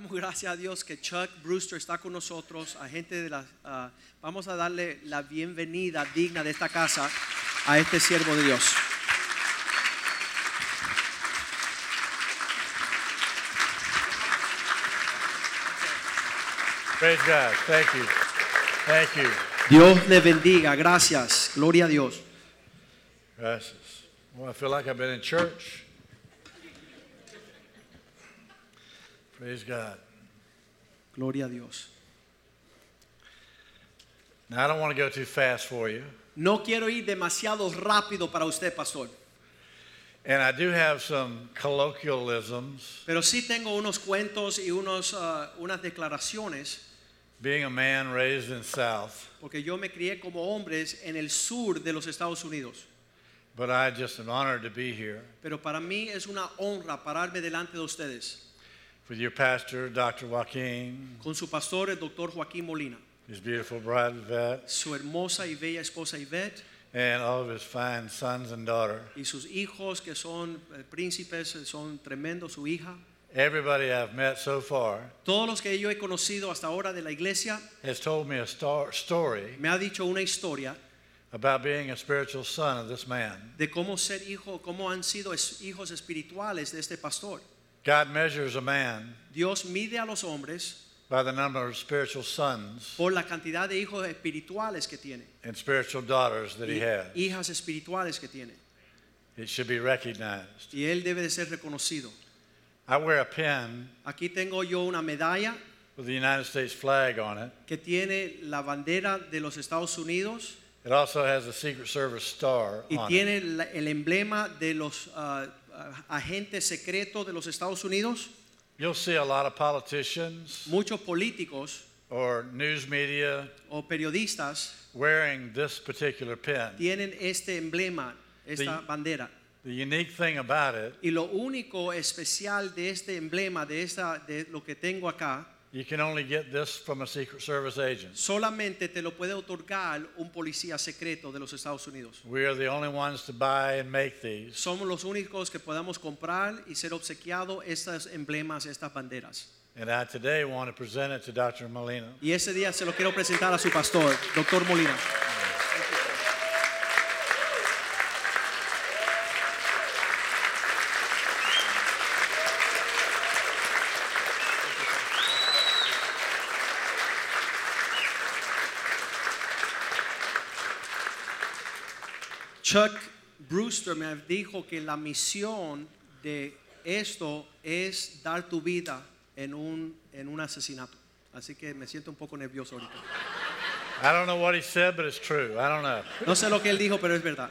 Damos gracias a Dios que Chuck Brewster está con nosotros, a gente de la, vamos a darle la bienvenida digna de esta casa a este siervo de Dios. Praise God. Thank you. Thank you. Dios le bendiga, gracias, gloria a Dios. Gracias. Well, I feel like I've been in church. Praise God. Gloria a Dios. Now, I don't want to go too fast for you, No quiero ir demasiado rápido para usted, pastor, and I do have some colloquialisms. pero sí tengo unos cuentos y unos, ah, unas declaraciones, Being a man raised in South, porque yo me crié como hombres en el sur de los Estados Unidos. but I just an honor to be here Pero para mí es una honra pararme delante de ustedes with your pastor, Dr. Joaquin, con su pastor, el doctor Joaquín Molina, his beautiful bride Yvette, su hermosa y bella esposa Ivette and all of his fine sons and daughter. y sus hijos que son eh, príncipes, eh, son tremendos, su hija. Everybody I've met so far Todos los que yo he conocido hasta ahora de la iglesia has told me a star- story me ha dicho una historia about being a spiritual son of this man. de cómo ser hijo, cómo han sido es- hijos espirituales de este pastor. God measures a man Dios mide a los hombres by the number of spiritual sons por la cantidad de hijos espirituales que tiene, and spiritual daughters that he has. hijas espirituales que tiene. It should be recognized. Y él debe de ser reconocido. I wear a pin Aquí tengo yo una medalla with the United States flag on it. que tiene la bandera de los Estados Unidos It also has a Secret Service star y on it. tiene la- el emblema de los ah, agentes secretos de los Estados Unidos. You'll see a lot of politicians Muchos políticos or news media o periodistas wearing this particular pin. tienen este emblema, esta The- bandera. The unique thing about it, Y lo único especial de este emblema, de, esta, de lo que tengo acá, you can only get this from a Secret Service agent. solamente te lo puede otorgar un policía secreto de los Estados Unidos. We are the only ones to buy and make these. Somos los únicos que podamos comprar y ser obsequiados estos emblemas, estas banderas. And I today want to present it to Dr. Molina. Y ese día se lo quiero presentar a su pastor, doctor Molina. Chuck Brewster me dijo que la misión de esto es dar tu vida en un, en un asesinato. Así que me siento un poco nervioso ahorita. I don't know what he said, but it's true. I don't know. No sé lo que él dijo, pero es verdad.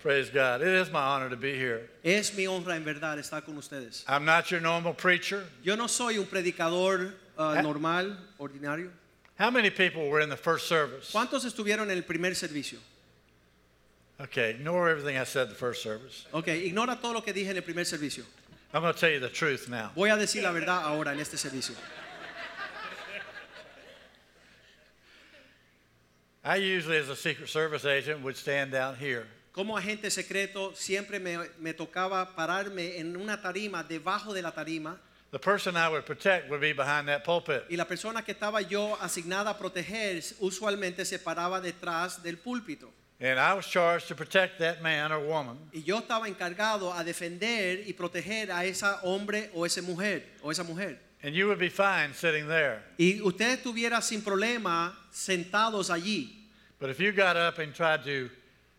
Praise God. It is my honor to be here. Es mi honra en verdad estar con ustedes. I'm not your normal preacher. Yo no soy un predicador uh, normal, ordinario. How many people were in the first service? ¿Cuántos estuvieron en el primer servicio? Okay, ignore everything I said the first service. Ok, ignora todo lo que dije en el primer servicio. I'm going to tell you the truth now. Voy a decir la verdad ahora en este servicio. I usually, as a Secret Service agent, would stand down here. Como agente secreto siempre me, me tocaba pararme en una tarima, debajo de la tarima, The person I would protect would be behind that pulpit. y la persona que estaba yo asignada a proteger usualmente se paraba detrás del púlpito. And I was charged to protect that man or woman Y yo estaba encargado a defender y proteger a esa hombre o esa mujer o esa mujer. And you would be fine sitting there. Y usted estuviera sin problema sentados allí. But if you got up and tried to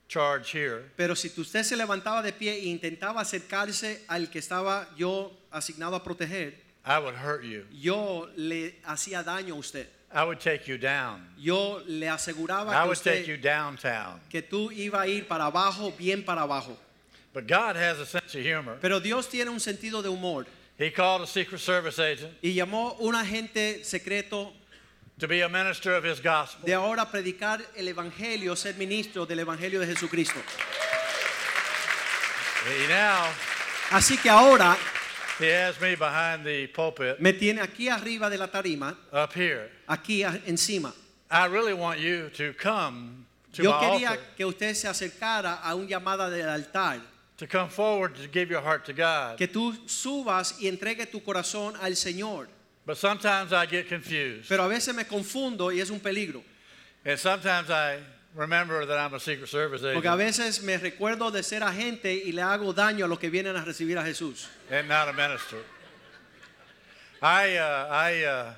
charge here, Pero si usted se levantaba de pie e intentaba acercarse al que estaba yo asignado a proteger, I would hurt you. yo le hacía daño a usted. I would take you down. Yo le aseguraba I que, would take you usted, downtown. que tú iba a ir para abajo, bien para abajo. But God has a sense of humor. Pero Dios tiene un sentido de humor He called a Secret Service agent y llamó un agente secreto to be a minister of his gospel. de ahora predicar el Evangelio, ser ministro del Evangelio de Jesucristo. He now Así que ahora he has me behind the pulpit me tiene aquí arriba de la tarima, up here. aquí encima. I really want you to come to Yo my quería altar, que usted se acercara a una llamada del altar, to come forward to give your heart to God. que tú subas y entregue tu corazón al Señor. But sometimes I get confused. Pero a veces me confundo y es un peligro, And sometimes I remember that I'm a Secret Service porque a agent veces me recuerdo de ser agente y le hago daño a los que vienen a recibir a Jesús. and not a minister. I, uh, I, uh,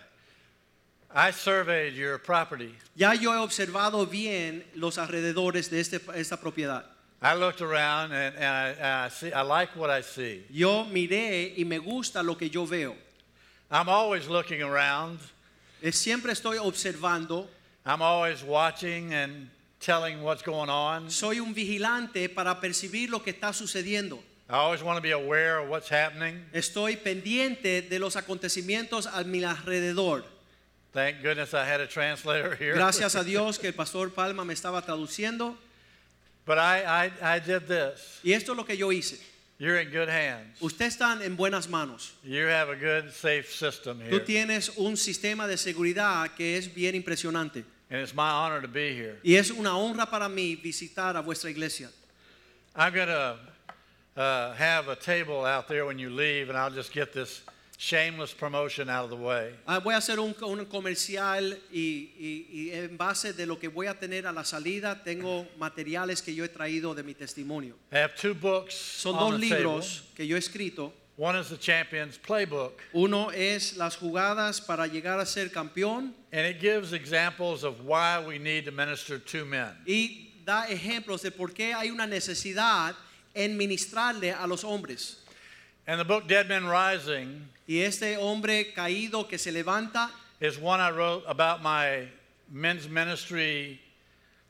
I surveyed your property. Ya yo he observado bien los alrededores de este- esta propiedad. I looked around and, and, I, and I, see, I like what I see. Yo miré y me gusta lo que yo veo. I'm always looking around. Siempre estoy observando. I'm always watching and telling what's going on. Soy un vigilante para percibir lo que está sucediendo. I always want to be aware of what's happening. Estoy pendiente de los acontecimientos a mi alrededor. Thank goodness I had a translator here. Gracias a Dios que el pastor Palma me estaba traduciendo. But I, I, I did this. Y esto es lo que yo hice. You're in good hands. Usted está en buenas manos. You have a good, safe system Tú here. tienes un sistema de seguridad que es bien impresionante. And it's my honor to be here. Y es una honra para mí visitar a vuestra iglesia. I'm going to uh, have a table out there when you leave, and I'll just get this shameless promotion out of the way. Ah, voy a hacer un, un comercial y, y- y en base de lo que voy a tener a la salida tengo materiales que yo he traído de mi testimonio. I have two books Son on dos the table. libros que yo he escrito. One is the Champions Playbook, Uno es Las jugadas para llegar a ser campeón and it gives examples of why we need to minister to men. y da ejemplos de por qué hay una necesidad en ministrarle a los hombres. And the book Dead Men Rising Y este hombre caído que se levanta is one I wrote about my men's ministry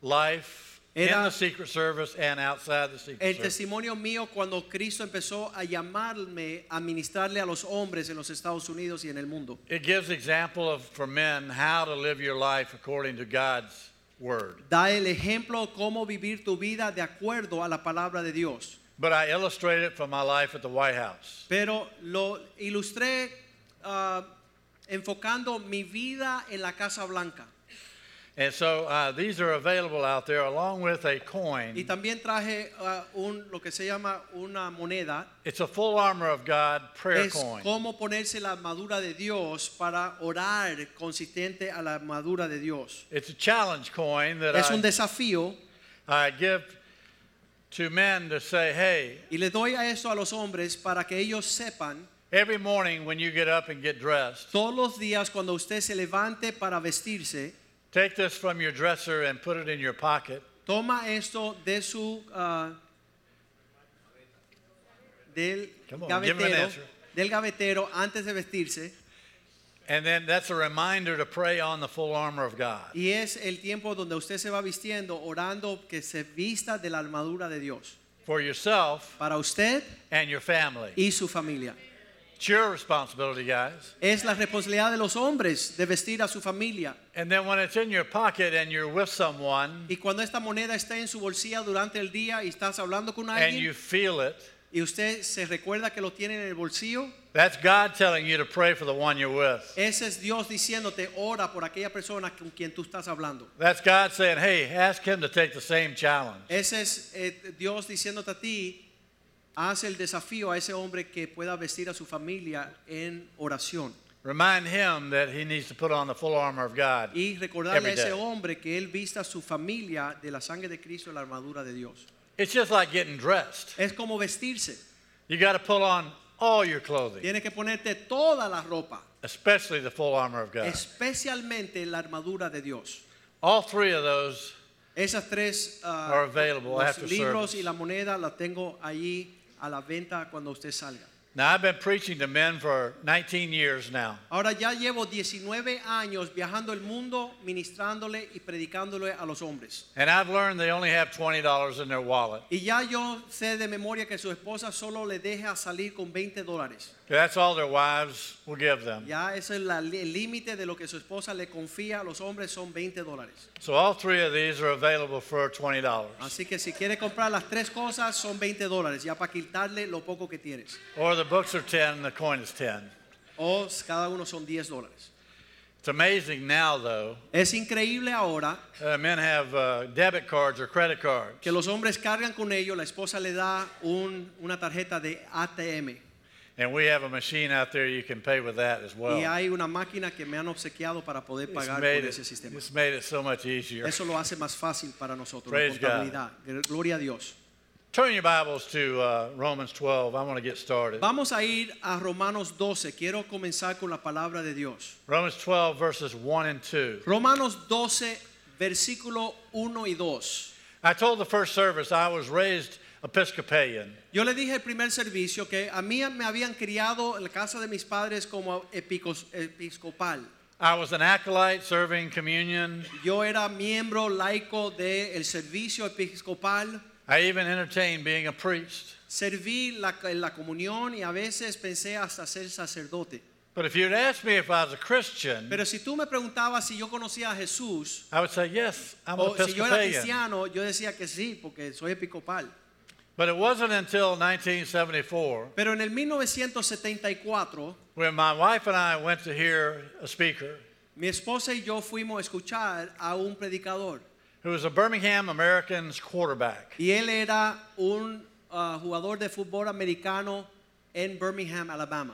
life in the Secret Service and outside the Secret El Service. testimonio mío cuando Cristo empezó a llamarme a ministrarle a los hombres en los Estados Unidos y en el mundo. It gives example of for men how to live your life according to God's word. Da el ejemplo cómo vivir tu vida de acuerdo a la palabra de Dios. But I illustrate it from my life at the White House. Pero lo ilustré ah, enfocando mi vida en la Casa Blanca. And so uh, these are available out there along with a coin. Y también traje ah, un, lo que se llama una moneda. It's a full armor of God prayer Es coin. cómo ponerse la armadura de Dios para orar consistente a la armadura de Dios. It's a challenge coin that Es un I, I give to men to say, hey, y le doy a esto a los hombres para que ellos sepan every morning when you get up and get dressed, todos los días cuando usted se levante para vestirse, take this from your dresser and put it in your pocket. toma esto de su ah, del Come on, give him an gavetero, answer. del gavetero antes de vestirse And then that's a reminder to pray on the full armor of God. y es el tiempo donde usted se va vistiendo orando que se vista de la armadura de Dios For yourself para usted and your family. y su familia. It's your responsibility, guys. Es la responsabilidad de los hombres de vestir a su familia. And then when it's in your pocket and you're with someone Y cuando esta moneda está en su bolsilla durante el día y estás hablando con and you feel it, y usted se recuerda que lo tiene en el bolsillo, that's God telling you to pray for the one you're with. ese es Dios diciéndote, ora por aquella persona con quien tú estás hablando. That's God saying, hey, ask him to take the same challenge. Ese es eh, Dios diciéndote a ti, haz el desafío a ese hombre que pueda vestir a su familia en oración. Remind him that he needs to put on the full armor of God. Y recordarle a ese hombre que él vista a su familia de la sangre de Cristo y la armadura de Dios. It's just like getting dressed. Es como vestirse. You got to pull on all your clothing, Tienes que ponerte toda la ropa, especially the full armor of God. especialmente la armadura de Dios. All three of those Esas tres ah, Are available los after libros service. y la moneda la tengo allí a la venta cuando usted salga. Now, I've been preaching to men for 19 years now. Ahora ya llevo 19 años viajando el mundo, ministrándole y predicándole a los hombres. And I've learned they only have $20 in their wallet. Y ya yo sé de memoria que su esposa solo le deja salir con 20 dólares. That's all their wives will give them. Ya ese es la- el límite de lo que su esposa le confía a los hombres son 20 dólares. So all three of these are available for $20. Así que si quiere comprar las tres cosas son 20 dólares, ya para quitarle lo poco que tienes. Or the books are 10 and the coin is 10. O cada uno son 10 dólares. It's amazing now, though, Es increíble ahora uh, men have uh, debit cards or credit cards. que los hombres cargan con ello, la esposa le da un- una tarjeta de ATM. And we have a machine out there you can pay with that as well. Y hay una máquina que me han obsequiado para poder It's pagar made, con it, ese sistema. it's made it so much easier. Eso lo hace más fácil para nosotros, la Praise God. Gloria a Dios. Turn your Bibles to uh, Romans 12. I want to get started. Vamos a ir a Romanos 12. Quiero comenzar con la palabra de Dios. Romans 12, verses 1 and 2. Romanos 12, versículo 1 y 2. I told the first service I was raised Episcopalian. Yo le dije el primer servicio que a mí me habían criado en la casa de mis padres como epicos- episcopal. I was an acolyte serving communion. Yo era miembro laico del servicio episcopal. I even entertained being a priest. Serví la, la comunión y a veces pensé hasta ser sacerdote. But if you'd asked me if I was a Christian, Pero si tú me preguntabas si yo conocía a Jesús I would say, yes, I'm an o si yo era Episcopalian. cristiano, yo decía que sí, porque soy episcopal. But it wasn't until 1974 Pero en el 1974, when my wife and I went to hear a speaker mi esposa y yo fuimos a escuchar a un predicador. who was a Birmingham Americans quarterback. Y él era un ah, jugador de fútbol americano en Birmingham, Alabama.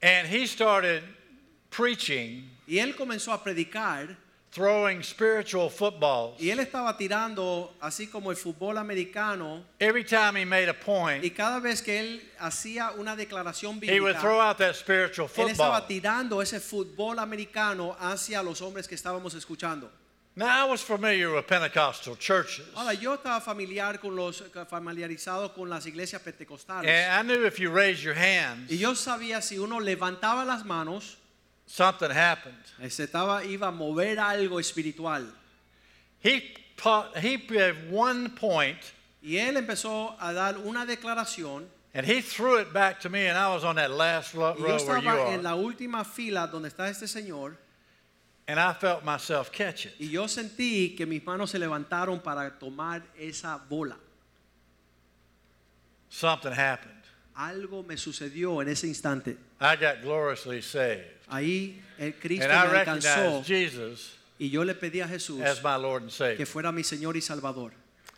And he started preaching, Y él comenzó a predicar throwing spiritual footballs. y él estaba tirando así como el fútbol americano Every time he made a point, y cada vez que él hacía una declaración he would throw bíblica, out that spiritual él estaba football. tirando ese fútbol americano hacia los hombres que estábamos escuchando. Now, I was familiar with Pentecostal churches. Ahora, yo estaba familiar con los, familiarizado con las iglesias pentecostales. And I knew if you raised your hands, Y yo sabía si uno levantaba las manos, something happened. se estaba, iba a mover algo espiritual. He, he gave one point, Y él empezó a dar una declaración. and he threw it back to me, and I was on that last ro- Y yo row where you estaba en are. la última fila donde está este señor. And I felt myself catch it. Y yo sentí que mis manos se levantaron para tomar esa bola. Something happened. Algo me sucedió en ese instante. I got gloriously saved. Ahí el Cristo And me I alcanzó recognized Jesus y yo le pedí a Jesús as my Lord and que Savior. fuera mi Señor y Salvador.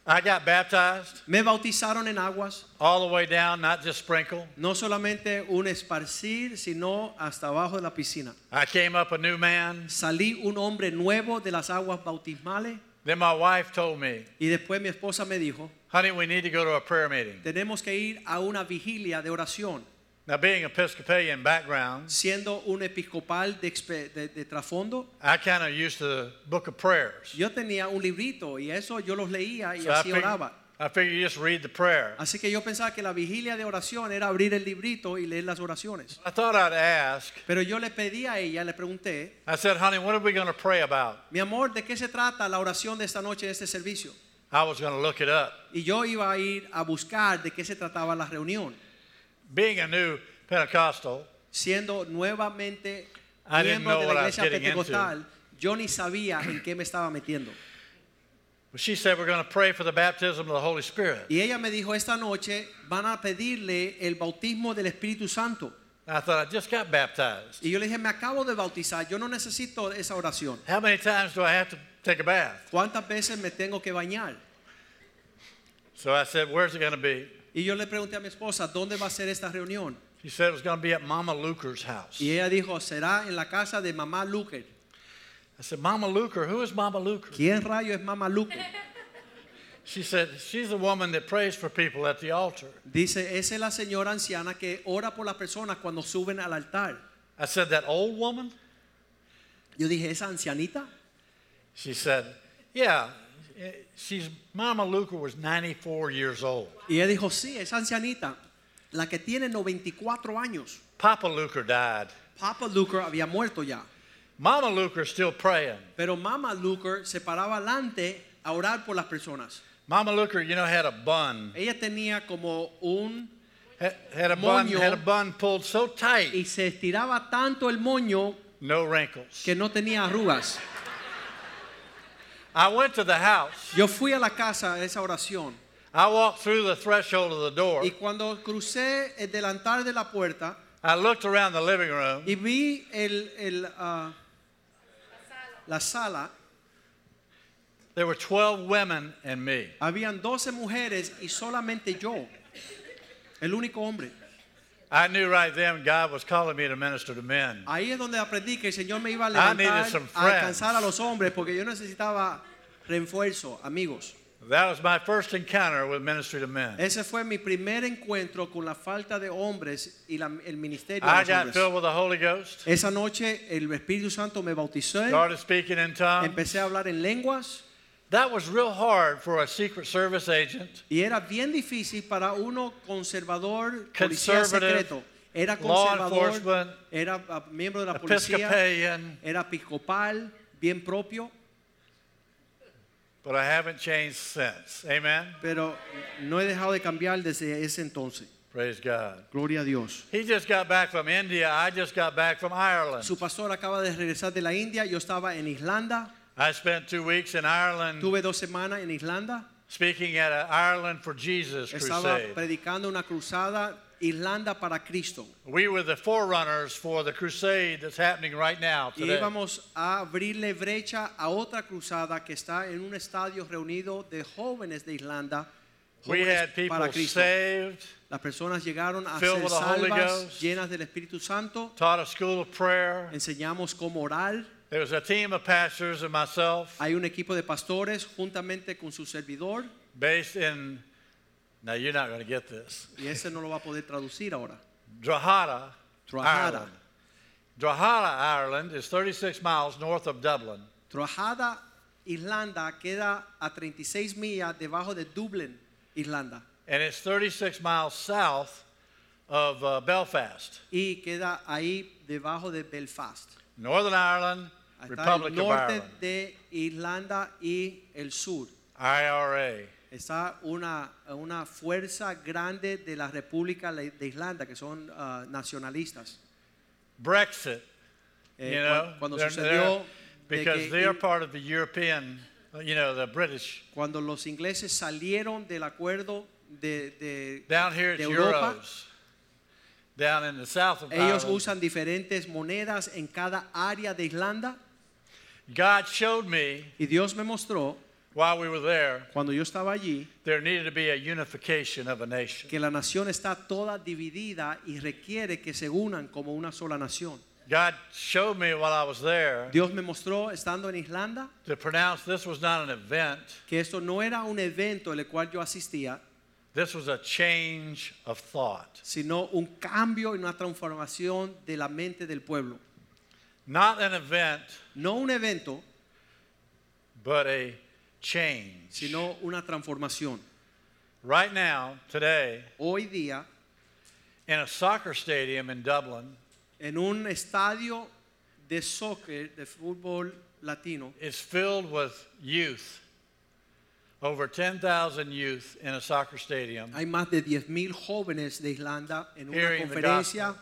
I got baptized Me bautizaron en aguas, all the way down, not just sprinkle. no solamente un esparcir, sino hasta abajo de la piscina. I came up a new man. Salí un hombre nuevo de las aguas bautismales Then my wife told me, y después mi esposa me dijo, honey, we need to go to a prayer meeting. tenemos que ir a una vigilia de oración. Now, being Episcopalian background, Siendo un episcopal de, de- de trasfondo, I kind of used the book of prayers. yo tenía un librito y eso yo los leía y So así figured, oraba. I figured you just read the prayer. Así que yo pensaba que la vigilia de oración era abrir el librito y leer las oraciones. I thought I'd ask. Pero yo le pedí a ella, le pregunté, I said, honey, what are we going to pray about? mi amor, ¿de qué se trata la oración de esta noche, de este servicio? I was going to look it up. Y yo iba a ir a buscar de qué se trataba la reunión. Being a new Pentecostal, Siendo nuevamente miembro de la iglesia pentecostal, yo ni sabía en qué me estaba metiendo. she said, we're going to pray for the baptism of the Holy Spirit. Y ella me dijo, esta noche van a pedirle el bautismo del Espíritu Santo. I thought, I just got baptized. Y yo le dije, me acabo de bautizar, yo no necesito esa oración. How many times do I have to take a bath? ¿Cuántas veces me tengo que bañar? So I said, where's it going to be? Y yo le pregunté a mi esposa, ¿dónde va a ser esta reunión? She said it was going to be at Mama Luker's house. Y ella dijo, será en la casa de mamá Luker. I said, Mama Luker, who is Mama Luker? ¿Quién rayo es mamá Luker? She said, she's the woman that prays for people at the altar. Dice, esa es la señora anciana que ora por las personas cuando suben al altar. I said, that old woman? Yo dije, ¿esa ancianita? She said, yeah, she's, Mama Luker was 94 years old. Y ella dijo, sí, es ancianita. la que tiene 94 años. Papa Luker died. Papa Luker había muerto ya. Mama Luker's still praying. Pero Mama Luker se paraba adelante a orar por las personas. Mama Luker, you know, had a bun. Ella tenía como un... Ha- Had a bun, Moño. had a bun pulled so tight, Y se estiraba tanto el moño no wrinkles. que no tenía arrugas. I went to the house. Yo fui a la casa a esa oración. I walked through the threshold of the door. Y cuando crucé el delantal de la puerta I looked around the living room. y vi el, el, ah, la sala, There were 12 women and me. habían 12 mujeres y solamente yo, el único hombre. I knew right then God was calling me to minister to men. Ahí es donde aprendí que el Señor me iba a levantar, a alcanzar a los hombres, porque yo necesitaba refuerzo, amigos. That was my first encounter with ministry to men. Ese fue mi primer encuentro con la falta de hombres y la- el ministerio de I los got hombres. filled with the Holy Ghost, Esa noche el Espíritu Santo me bautizó, started speaking in tongues. empecé a hablar en lenguas That was real hard for a Secret Service agent, y era bien difícil para uno conservador, policía secreto. Era conservador, era ah, miembro de la policía, era episcopal, bien propio, but I haven't changed since. Amen? pero no he dejado de cambiar desde ese entonces. Praise God. Gloria a Dios. He just got back from India. I just got back from Ireland. Su pastor acaba de regresar de la India, yo estaba en Islanda, I spent two weeks in Ireland tuve dos semanas en Islanda, speaking at an Ireland for Jesus estaba crusade. predicando una cruzada Irlanda para Cristo. We were the forerunners for the crusade that's happening right now Y today. íbamos a abrirle brecha a otra cruzada que está en un estadio reunido de jóvenes de Irlanda. We jóvenes had people para Cristo. saved, Las personas llegaron a filled ser with the Holy salvas, Ghost. llenas del Espíritu Santo. taught a school of prayer. Enseñamos cómo orar. There was a team of pastors and myself Hay un equipo de pastores juntamente con su servidor. based in, now you're not going to get this, Y ese no lo va a poder traducir ahora. Drogheda, Drogheda. Ireland. Drogheda, Ireland is 36 miles north of Dublin. Trojada, Irlanda, queda a 36 millas debajo de Dublin, Irlanda. And it's 36 miles south of uh, Belfast. Y queda ahí debajo de Belfast. Northern Ireland, Republic el of Ireland, de Irlanda y el sur. IRA. Está una, una fuerza grande de la República de Irlanda, que son ah, nacionalistas. Brexit, Eh, you know, cuando they're- sucedió they're- because they are part of the European, uh, you know, the British. cuando los ingleses salieron del acuerdo de, de- Down here de it's Europa, euros. Down in the south of ellos Ireland, usan diferentes monedas en cada área de Irlanda. God showed me Y Dios me mostró, while we were there, cuando yo estaba allí, there needed to be a unification of a nation. que la nación está toda dividida y requiere que se unan como una sola nación. God showed me while I was there Dios me mostró, estando en Irlanda, to pronounce this was not an event, que esto no era un evento en el cual yo asistía, this was a change of thought. sino un cambio y una transformación de la mente del pueblo. Not an event, No un evento, but a change. sino una transformación. Right now, today, Hoy día, in a soccer stadium in Dublin, en un estadio de soccer, de fútbol latino, is filled with youth. Over 10,000 youth in a soccer stadium. hay más de 10.000 jóvenes de Irlanda en una conferencia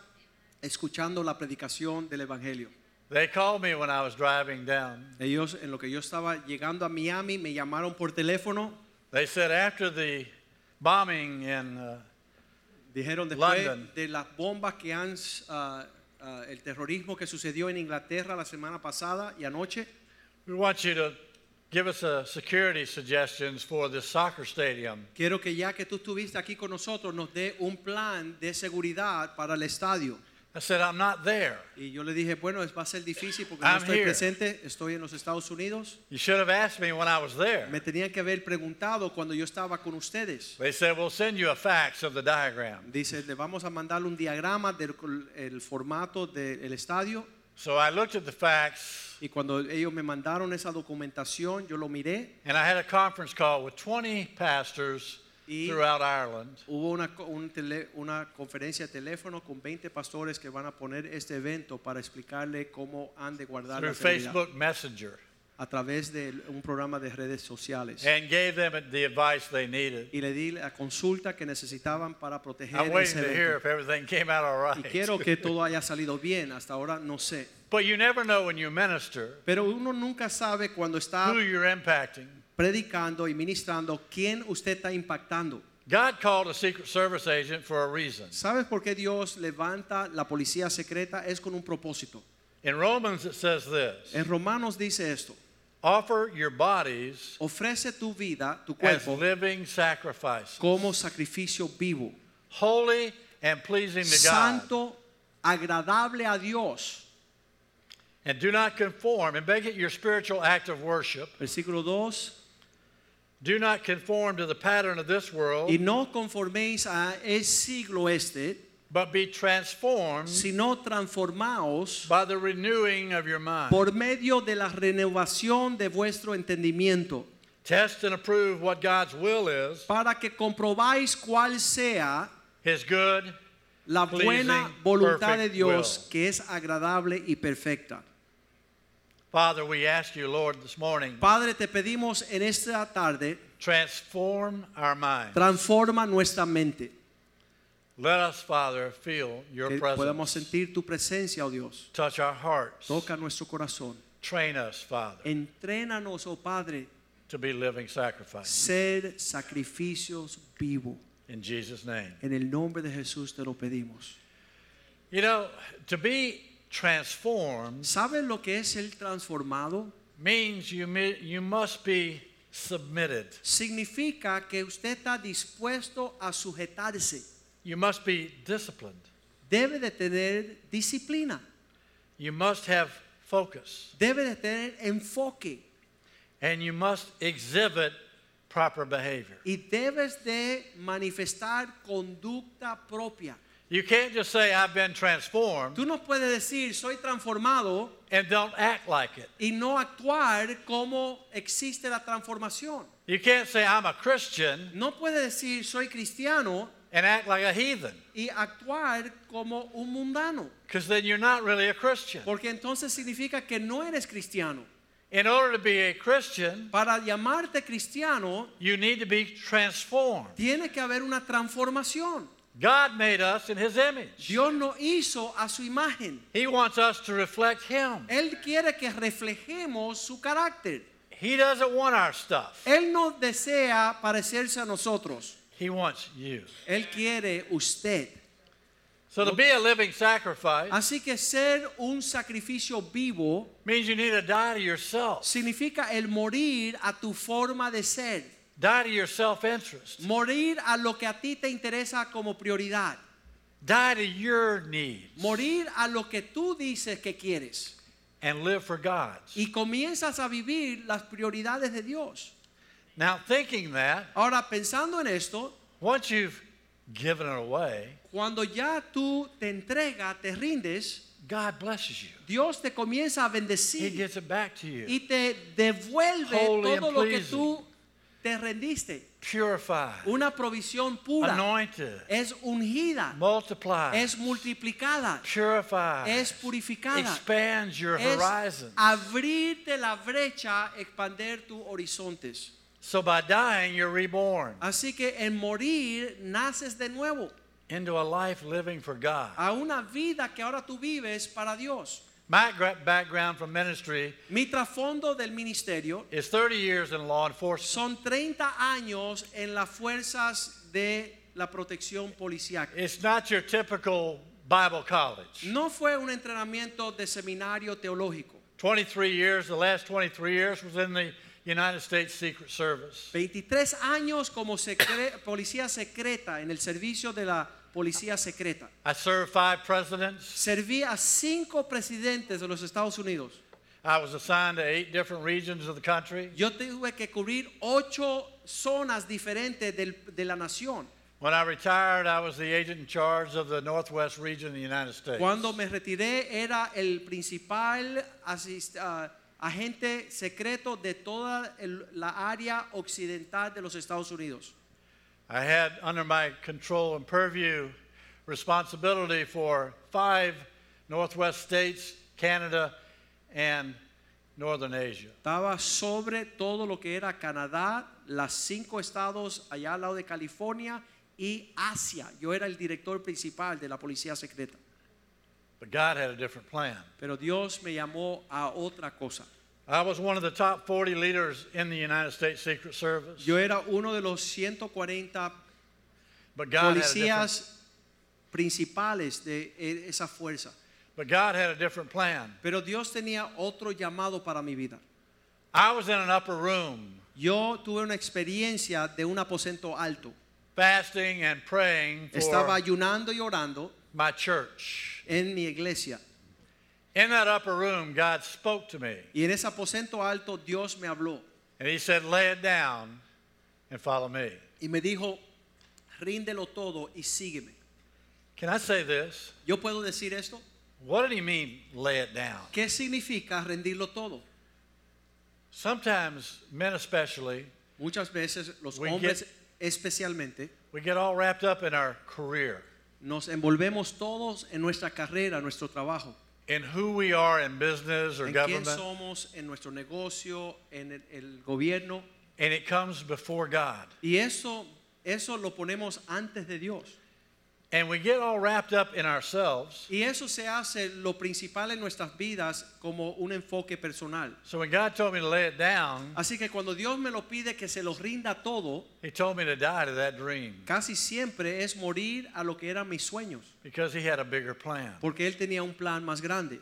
escuchando la predicación del Evangelio. They called me when I was driving down. Ellos, en lo que yo estaba llegando a Miami, me llamaron por teléfono. They said after the bombing in uh, Dijeron después London. de las bombas que han, ah, ah, el terrorismo que sucedió en Inglaterra la semana pasada y anoche, we want you to give us a security suggestions for this soccer stadium. quiero que ya que tú estuviste aquí con nosotros nos dé un plan de seguridad para el estadio. I said, I'm not there. Y yo le dije, bueno, va a ser difícil porque I'm no estoy here. presente, estoy en los Estados Unidos. You should have asked me when I was there. Me tenían que haber preguntado cuando yo estaba con ustedes. They said, We'll send you a fax of the diagram. Dice, le vamos a mandar un diagrama del el formato del estadio. So I looked at the fax Y cuando ellos me mandaron esa documentación, yo lo miré and I had a conference call with 20 pastors Y- throughout Ireland. Hubo una, co- un tele- una conferencia de teléfono con 20 pastores que van a poner este evento para explicarle cómo han de guardar through la seguridad Facebook Messenger a través de un programa de redes sociales. and gave them the advice they needed. Y le di la consulta que necesitaban para proteger I'm ese to hear evento. if everything came out all Y quiero que todo haya salido bien. Hasta ahora no sé. But you never know when you minister Pero uno nunca sabe cuando está who you're impacting. predicando y ministrando quién usted está impactando. God called a Secret Service agent for a reason. ¿Sabes por qué Dios levanta la policía secreta? Es con un propósito. In Romans, it says this En Romanos dice esto. offer your bodies Ofrece tu vida, tu as cuerpo, living sacrifice, como sacrificio vivo, holy and pleasing to God. santo, agradable a Dios. And do not conform, and make it your spiritual act of worship. Versículo 2. Do not conform to the pattern of this world, Y no conforméis a el siglo este, but be transformed sino transformaos by the renewing of your mind. por medio de la renovación de vuestro entendimiento, Test and approve what God's will is, para que comprobáis cuál sea His good, la buena voluntad de Dios, will. que es agradable y perfecta. Father, we ask you, Lord, this morning, Padre, te pedimos en esta tarde, transform our mind. transforma nuestra mente, Let us, Father, feel your que podamos presence. sentir tu presencia, oh Dios. Touch our hearts. Toca nuestro corazón. Train us, Father, Entrénanos, oh Padre, to be living sacrifices. ser sacrificios vivos. In Jesus' name. En el nombre de Jesús te lo pedimos. You know, to be transformed ¿Sabes lo que es el transformado? means you, mi- you must be submitted. Significa que usted está dispuesto a sujetarse. You must be disciplined. Debe de tener disciplina. You must have focus. Debe de tener enfoque. And you must exhibit proper behavior. Y debes de manifestar conducta propia. You can't just say, I've been transformed, Tú no puedes decir soy transformado and don't act like it. y no actuar como existe la transformación. You can't say, I'm a Christian, No puedes decir soy cristiano and act like a heathen, y actuar como un mundano. because then you're not really a Christian. Porque entonces significa que no eres cristiano. In order to be a Christian, Para llamarte cristiano, you need to be transformed. tiene que haber una transformación. God made us in His image. Dios nos hizo a su imagen. He wants us to reflect Him. Él quiere que reflejemos su carácter. He doesn't want our stuff, Él no desea parecerse a nosotros. He wants you. Él quiere usted. So to be a living sacrifice Así que ser un sacrificio vivo means you need to die to yourself, significa el morir a tu forma de ser. Die to your self interest, Morir a lo que a ti te interesa como prioridad. die to your needs, Morir a lo que tú dices que quieres. and live for God's. Y comienzas a vivir las prioridades de Dios. Now, thinking that, Ahora, pensando en esto, once you've given it away, cuando ya tú te entregas, te rindes, God blesses you. Dios te comienza a bendecir. He gives it back to you. y te devuelve Holy todo lo que tú te rendiste. Purified, Una provisión pura. anointed, Es ungida. multiplied, Es multiplicada. purified, Es purificada. expands your Es horizon. abrirte la brecha, expander tus horizontes. So by dying, you're reborn Así que en morir naces de nuevo into a life living for God. a una vida que ahora tú vives para Dios. My background from ministry Mi trasfondo del ministerio is 30 years in law enforcement. son 30 años en las fuerzas de la protección policial. It's not your typical Bible college. No fue un entrenamiento de seminario teológico. 23 years, the last 23 years was in the United States Secret Service. 23 años como secre- policía secreta en el servicio de la policía secreta. I served five presidents. Serví a cinco presidentes de los Estados Unidos. I was assigned to eight different regions of the country. Yo tuve que cubrir ocho zonas diferentes del- de la nación. When I retired, I was the agent in charge of the Northwest region of the United States. Cuando me retiré era el principal asist- ah, agente secreto de toda el- la área occidental de los Estados Unidos. I had under my control and purview responsibility for five Northwest states, Canada, and Northern Asia. Estaba sobre todo lo que era Canadá, las cinco estados allá al lado de California y Asia. Yo era el director principal de la policía secreta. But God had a different plan. Pero Dios me llamó a otra cosa. I was one of the top 40 leaders in the United States Secret Service. Yo era uno de los 140 But God, had a different, policías principales de esa fuerza. but God had a different plan. Pero Dios tenía otro llamado para mi vida. I was in an upper room Yo tuve una experiencia de un aposento alto. fasting and praying for Estaba ayunando y orando my church. en mi iglesia. In that upper room, God spoke to me. Y en ese aposento alto Dios me habló And He said, Lay it down and follow me. y me dijo, ríndelo todo y sígueme. Can I say this? ¿Yo puedo decir esto? What did He mean, lay it down? ¿Qué significa rendirlo todo? Sometimes, men especially, Muchas veces los We hombres get- especialmente we get all wrapped up in our career, nos envolvemos todos en nuestra carrera, nuestro trabajo. In who we are in business or en quién government, somos, en nuestro negocio, en el, el gobierno. and it comes before God. Y eso, eso lo ponemos antes de Dios. And we get all wrapped up in ourselves. Y eso se hace lo principal en nuestras vidas como un enfoque personal. So when God told me to lay it down, Así que cuando Dios me lo pide que se lo rinda todo, He told me to die to that dream casi siempre es morir a lo que eran mis sueños, because He had a bigger plan. porque Él tenía un plan más grande.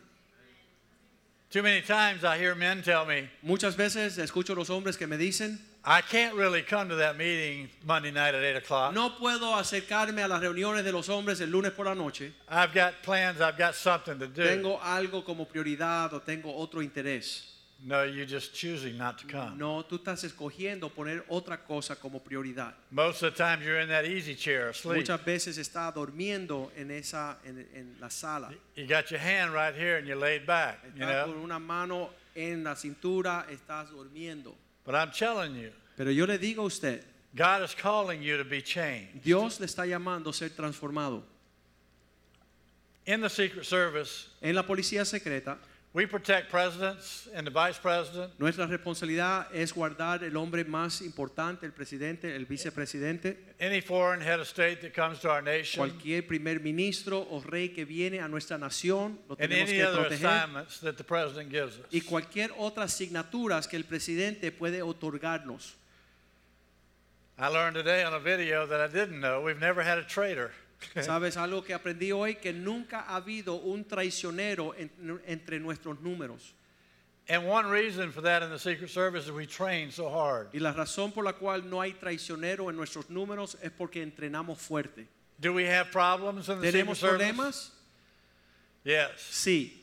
Too many times I hear men tell me, Muchas veces escucho los hombres que me dicen, I can't really come to that meeting Monday night at 8 o'clock. no puedo acercarme a las reuniones de los hombres el lunes por la noche, I've got plans, I've got something to do. tengo algo como prioridad o tengo otro interés. No, you're just choosing not to come. No, tú estás escogiendo poner otra cosa como prioridad. Most of the time you're in that easy chair asleep. Muchas veces está durmiendo en esa en, en la sala. You got your hand right here and you're laid back, you Estás con una mano en la cintura, estás durmiendo. But I'm telling you, Pero yo le digo a usted, God is calling you to be changed. Dios le está llamando a ser transformado. In the Secret Service, En la policía secreta, we protect presidents and the vice president, nuestra responsabilidad es guardar el hombre más importante, el presidente, el vicepresidente, any foreign head of state that comes to our nation, cualquier primer ministro o rey que viene a nuestra nación, lo and tenemos any que other proteger. assignments that the president gives us. Y cualquier otra asignaturas que el presidente puede otorgarnos. I learned today on a video that I didn't know. We've never had a traitor. ¿Sabes algo que aprendí hoy? Que nunca ha habido un traicionero en- entre nuestros números. And one reason for that in the Secret Service is we train so hard. Y la razón por la cual no hay traicionero en nuestros números es porque entrenamos fuerte. Do we have problems in the Secret ¿Tenemos Service? problemas? Yes, Sí,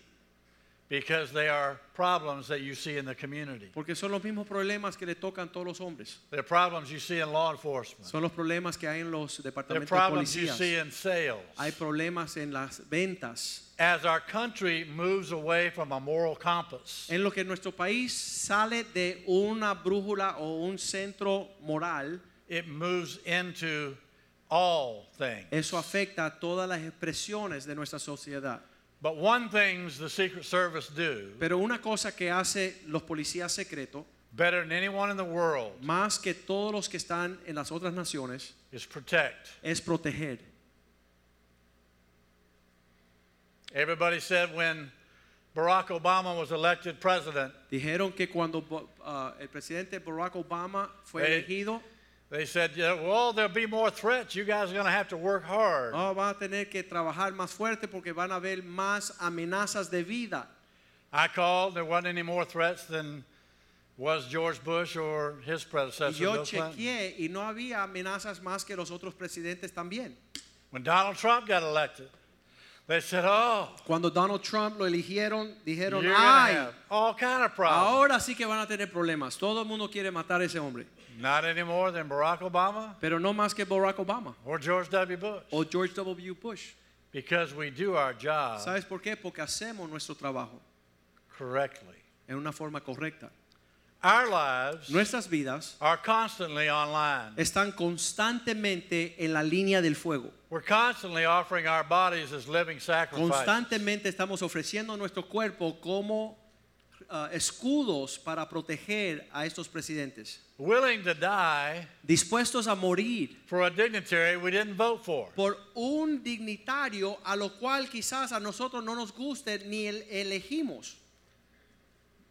because they are problems that you see in the community. porque son los mismos problemas que le tocan todos los hombres. They're problems you see in law enforcement. Son los problemas que hay en los departamentos de problems you policías. see in sales. Hay problemas en las ventas. As our country moves away from a moral compass, En lo que nuestro país sale de una brújula o un centro moral, it moves into all things. eso afecta a todas las expresiones de nuestra sociedad. But one things the Secret Service do Pero una cosa que hace los policías secretos, better than anyone in the world más que todos los que están en las otras naciones, is protect. es proteger. Everybody said when Barack Obama was elected president, Dijeron que cuando ah, el presidente Barack Obama fue Eh. elegido, they said, yeah, well, there'll be more threats. You guys are going to have to work hard. "Oh, va a tener que trabajar más fuerte porque van a haber más amenazas de vida. I called, there wasn't any more threats than was George Bush or his Y predecessor, yo Bill chequeé y no había amenazas más que los otros presidentes también. When Donald Trump got elected, they said, oh, Cuando Donald Trump lo eligieron, dijeron, you're going to ay, all kind of problems. ahora sí que van a tener problemas. Todo el mundo quiere matar a ese hombre. Not any more than Barack Obama Pero no más que Barack Obama or George W. Bush. o George W. Bush. Because we do our job ¿Sabes por qué? Porque hacemos nuestro trabajo correctly. en una forma correcta. Our lives Nuestras vidas are constantly online. están constantemente en la línea del fuego. We're constantly offering our bodies as living sacrifices. Constantemente estamos ofreciendo nuestro cuerpo como ah, escudos para proteger a estos presidentes. Willing to die Dispuestos a morir for a dignitary we didn't vote for. por un dignitario a lo cual quizás a nosotros no nos guste ni el elegimos.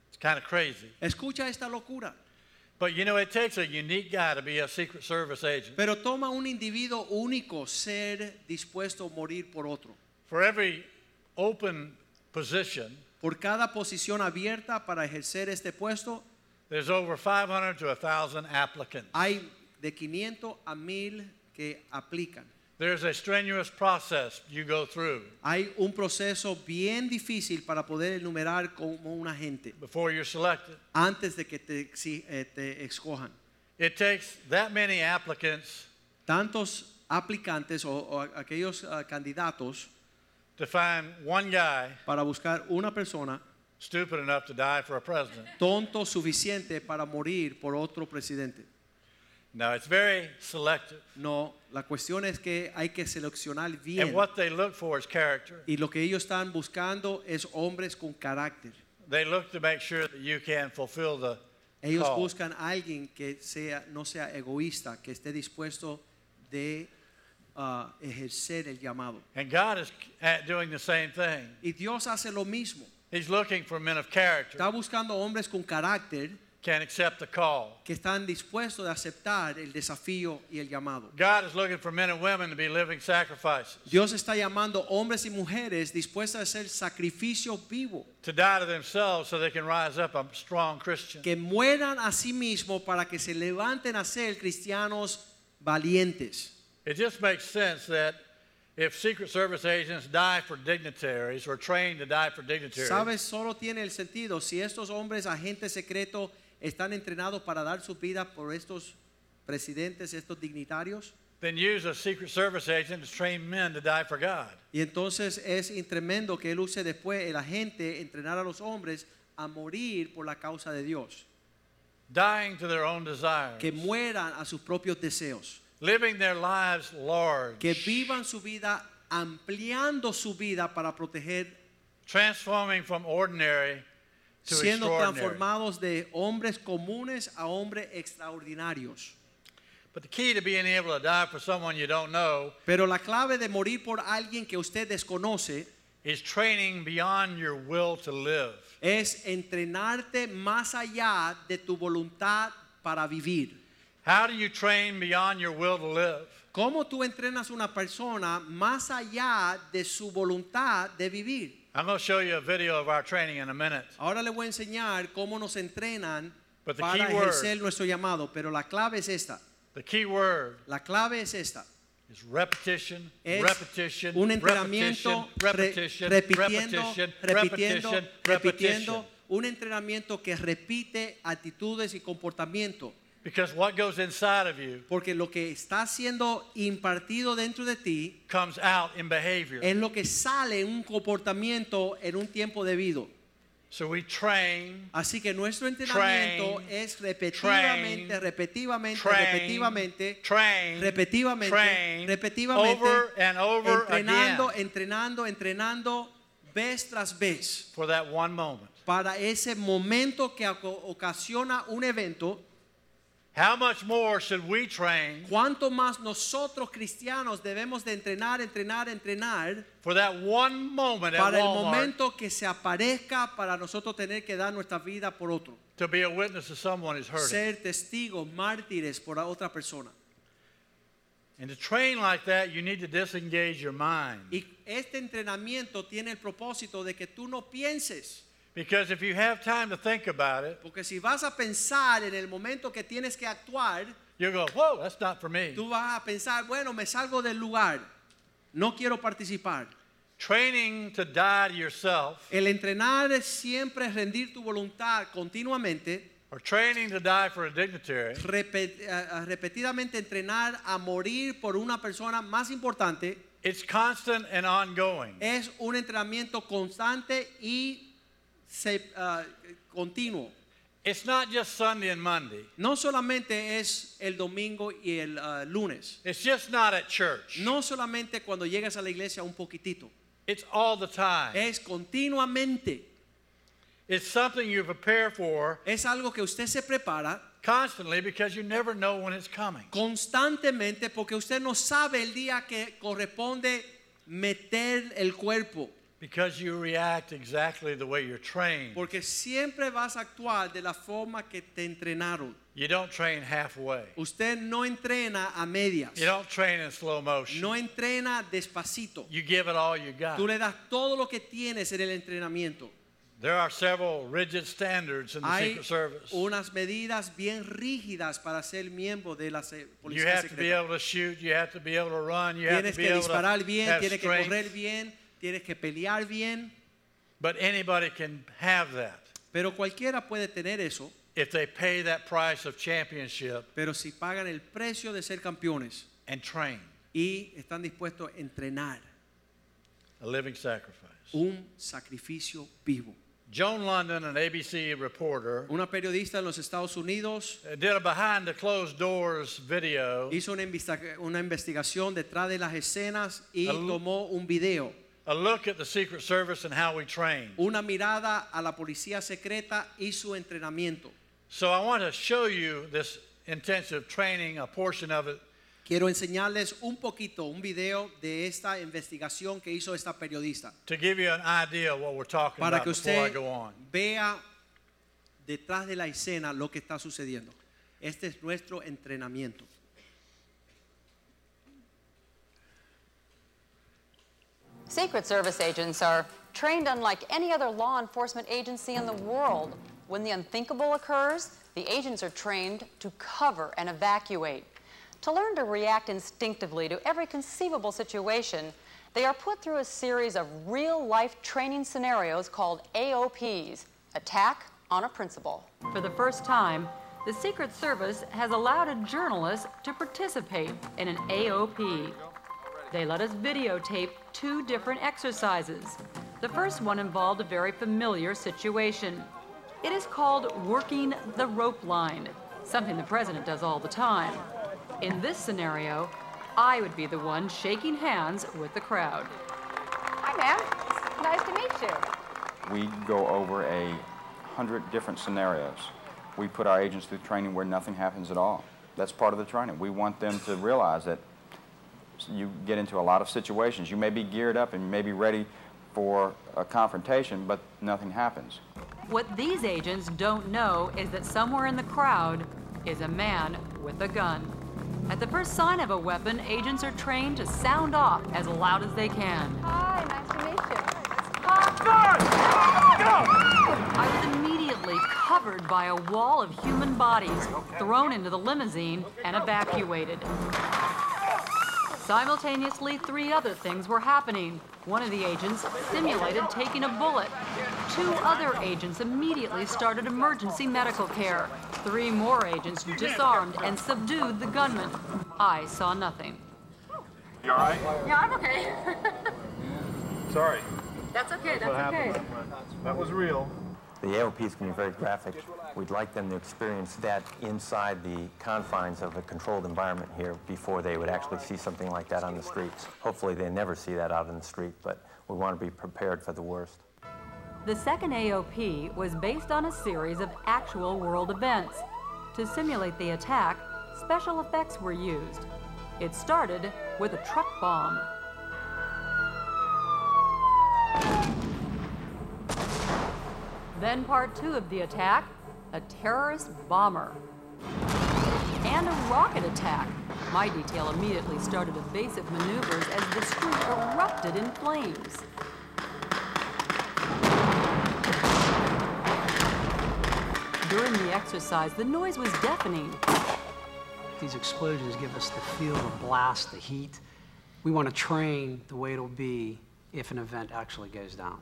It's kind of crazy. Escucha esta locura. But you know, it takes a unique guy to be a Secret Service agent. Pero toma un individuo único ser dispuesto a morir por otro. For every open position, Por cada posición abierta para ejercer este puesto, there's over 500 to 1,000 applicants. hay de 500 a 1000 que aplican. There's a strenuous process you go through Hay un proceso bien difícil para poder enumerar como un agente before you're selected. antes de que te, exi- eh, te escojan. It takes that many applicants Tantos aplicantes o, o aquellos ah, candidatos to find one guy para buscar una persona stupid enough to die for a president. tonto suficiente para morir por otro presidente. No, it's very selective. No, la cuestión es que hay que seleccionar bien. And what they look for is character. Y lo que ellos están buscando es hombres con carácter. They look to make sure that you can fulfill the Ellos call. buscan a alguien que sea, no sea egoísta, que esté dispuesto de ah, ejercer el llamado. And God is doing the same thing. Y Dios hace lo mismo. He's looking for men of character, Está buscando hombres con carácter can accept the call. que están dispuestos a aceptar el desafío y el llamado. God is looking for men and women to be living sacrifices, Dios está llamando hombres y mujeres dispuestos a hacer sacrificio vivo, to die to themselves so they can rise up a strong Christian. que mueran a sí mismos para que se levanten a ser cristianos valientes. It just makes sense that if Secret Service agents die for dignitaries or trained to die for dignitaries, Sabes, solo tiene el sentido si estos hombres agentes secretos están entrenados para dar su vida por estos presidentes, estos dignitarios. then use a Secret Service agent to train men to die for God. Y entonces es tremendo que él use después el agente entrenar a los hombres a morir por la causa de Dios, Dying to their own desires, que mueran a sus propios deseos, living their lives large, que vivan su vida ampliando su vida para proteger, transforming from ordinary to siendo transformados de hombres comunes a hombres extraordinarios. But the key to being able to die for someone you don't know Pero la clave de morir por alguien que usted desconoce is training beyond your will to live. es entrenarte más allá de tu voluntad para vivir. How do you train beyond your will to live? ¿Cómo tú entrenas una persona más allá de su voluntad de vivir? I'm going to show you a video of our training in a minute. Ahora le voy a enseñar cómo nos entrenan But the para key word- ejercer nuestro llamado, pero la clave es esta. The key word La clave es esta. is repetition, Es repetition, un repetition, entrenamiento re- repetition, repitiendo, repetition, repitiendo, repetition, repitiendo, repetition. un entrenamiento que repite actitudes y comportamiento. Because what goes inside of you Porque lo que está siendo impartido dentro de ti comes out in behavior. es lo que sale en un comportamiento en un tiempo debido. So we train, Así que nuestro entrenamiento Train, es repetitivamente, train, repetitivamente, train, repetitivamente, train, repetitivamente, over and over entrenando, again entrenando, entrenando vez tras vez for that one moment. para ese momento que ocasiona un evento. How much more should we train Cuánto más nosotros cristianos debemos de entrenar, entrenar, entrenar for that one moment at para el Walmart momento que se aparezca para nosotros tener que dar nuestra vida por otro. to be a witness to someone who's hurting? Ser testigos, mártires por otra persona. And to train like that, you need to disengage your mind. Y este entrenamiento tiene el propósito de que tú no pienses. Because if you have time to think about it, Porque si vas a pensar en el momento que tienes que actuar, you'll go, whoa, that's not for me. tú vas a pensar, bueno, me salgo del lugar. No quiero participar. Training to die to yourself El entrenar es siempre rendir tu voluntad continuamente, or training to die for a dignitary repet- eh, repetidamente entrenar a morir por una persona más importante, it's constant and ongoing. es un entrenamiento constante y se- ah, continuo. It's not just Sunday and Monday. No solamente es el domingo y el uh, lunes. It's just not at church. No solamente cuando llegas a la iglesia un poquitito. It's all the time. Es continuamente. It's something you prepare for Es algo que usted se prepara constantly because you never know when it's coming. constantemente porque usted no sabe el día que corresponde meter el cuerpo. Because you react exactly the way you're trained. Porque siempre vas a actuar de la forma que te entrenaron. You don't train halfway. Usted no entrena a medias. You don't train in slow motion. No entrena despacito. You give it all you got. Tú le das todo lo que tienes en el entrenamiento. There are several rigid standards in the Hay Secret Service. unas medidas bien rígidas para ser miembro de la se- You policía have to be able to shoot, you have to be able to run, you have to be que able to disparar bien, have tienes que correr bien, tienes que pelear bien. But anybody can have that Pero cualquiera puede tener eso, if they pay that price of championship pero si pagan el precio de ser campeones and train. y están dispuestos a entrenar A living sacrifice. un sacrificio vivo. Joan Lunden, an ABC reporter, Una periodista en los Estados Unidos uh, did a behind the closed doors video, hizo una, una investigación detrás de las escenas y tomó un video, a look at the Secret Service and how we train. una mirada a la policía secreta y su entrenamiento. So I want to show you this intensive training, a portion of it, Quiero enseñarles un poquito, un video de esta investigación que hizo esta periodista, to give you an idea of what we're talking para about que before I go on. vea detrás de la escena lo que está sucediendo. Este es nuestro entrenamiento. Secret Service agents are trained unlike any other law enforcement agency in the world. When the unthinkable occurs, the agents are trained to cover and evacuate. To learn to react instinctively to every conceivable situation, they are put through a series of real life training scenarios called AOPs Attack on a Principal. For the first time, the Secret Service has allowed a journalist to participate in an AOP. They let us videotape two different exercises. The first one involved a very familiar situation. It is called working the rope line, something the president does all the time. In this scenario, I would be the one shaking hands with the crowd. Hi, ma'am. Nice to meet you. We go over a hundred different scenarios. We put our agents through training where nothing happens at all. That's part of the training. We want them to realize that you get into a lot of situations. You may be geared up and you may be ready for a confrontation, but nothing happens. What these agents don't know is that somewhere in the crowd is a man with a gun. At the first sign of a weapon, agents are trained to sound off as loud as they can. Hi, nice to meet you. I was immediately covered by a wall of human bodies, thrown into the limousine, and evacuated. Simultaneously, three other things were happening. One of the agents simulated taking a bullet. Two other agents immediately started emergency medical care. Three more agents disarmed and subdued the gunman. I saw nothing. You all right? Yeah, I'm okay. Sorry. That's okay. That's What okay. happened? That was real. The AOPs can be very graphic. We'd like them to experience that inside the confines of a controlled environment here before they would actually see something like that on the streets. Hopefully they never see that out in the street, but we want to be prepared for the worst. The second AOP was based on a series of actual world events. To simulate the attack, special effects were used. It started with a truck bomb. Then part two of the attack, a terrorist bomber. And a rocket attack. My detail immediately started evasive maneuvers as the street erupted in flames. During the exercise, the noise was deafening. These explosions give us the feel, the blast, the heat. We want to train the way it'll be if an event actually goes down.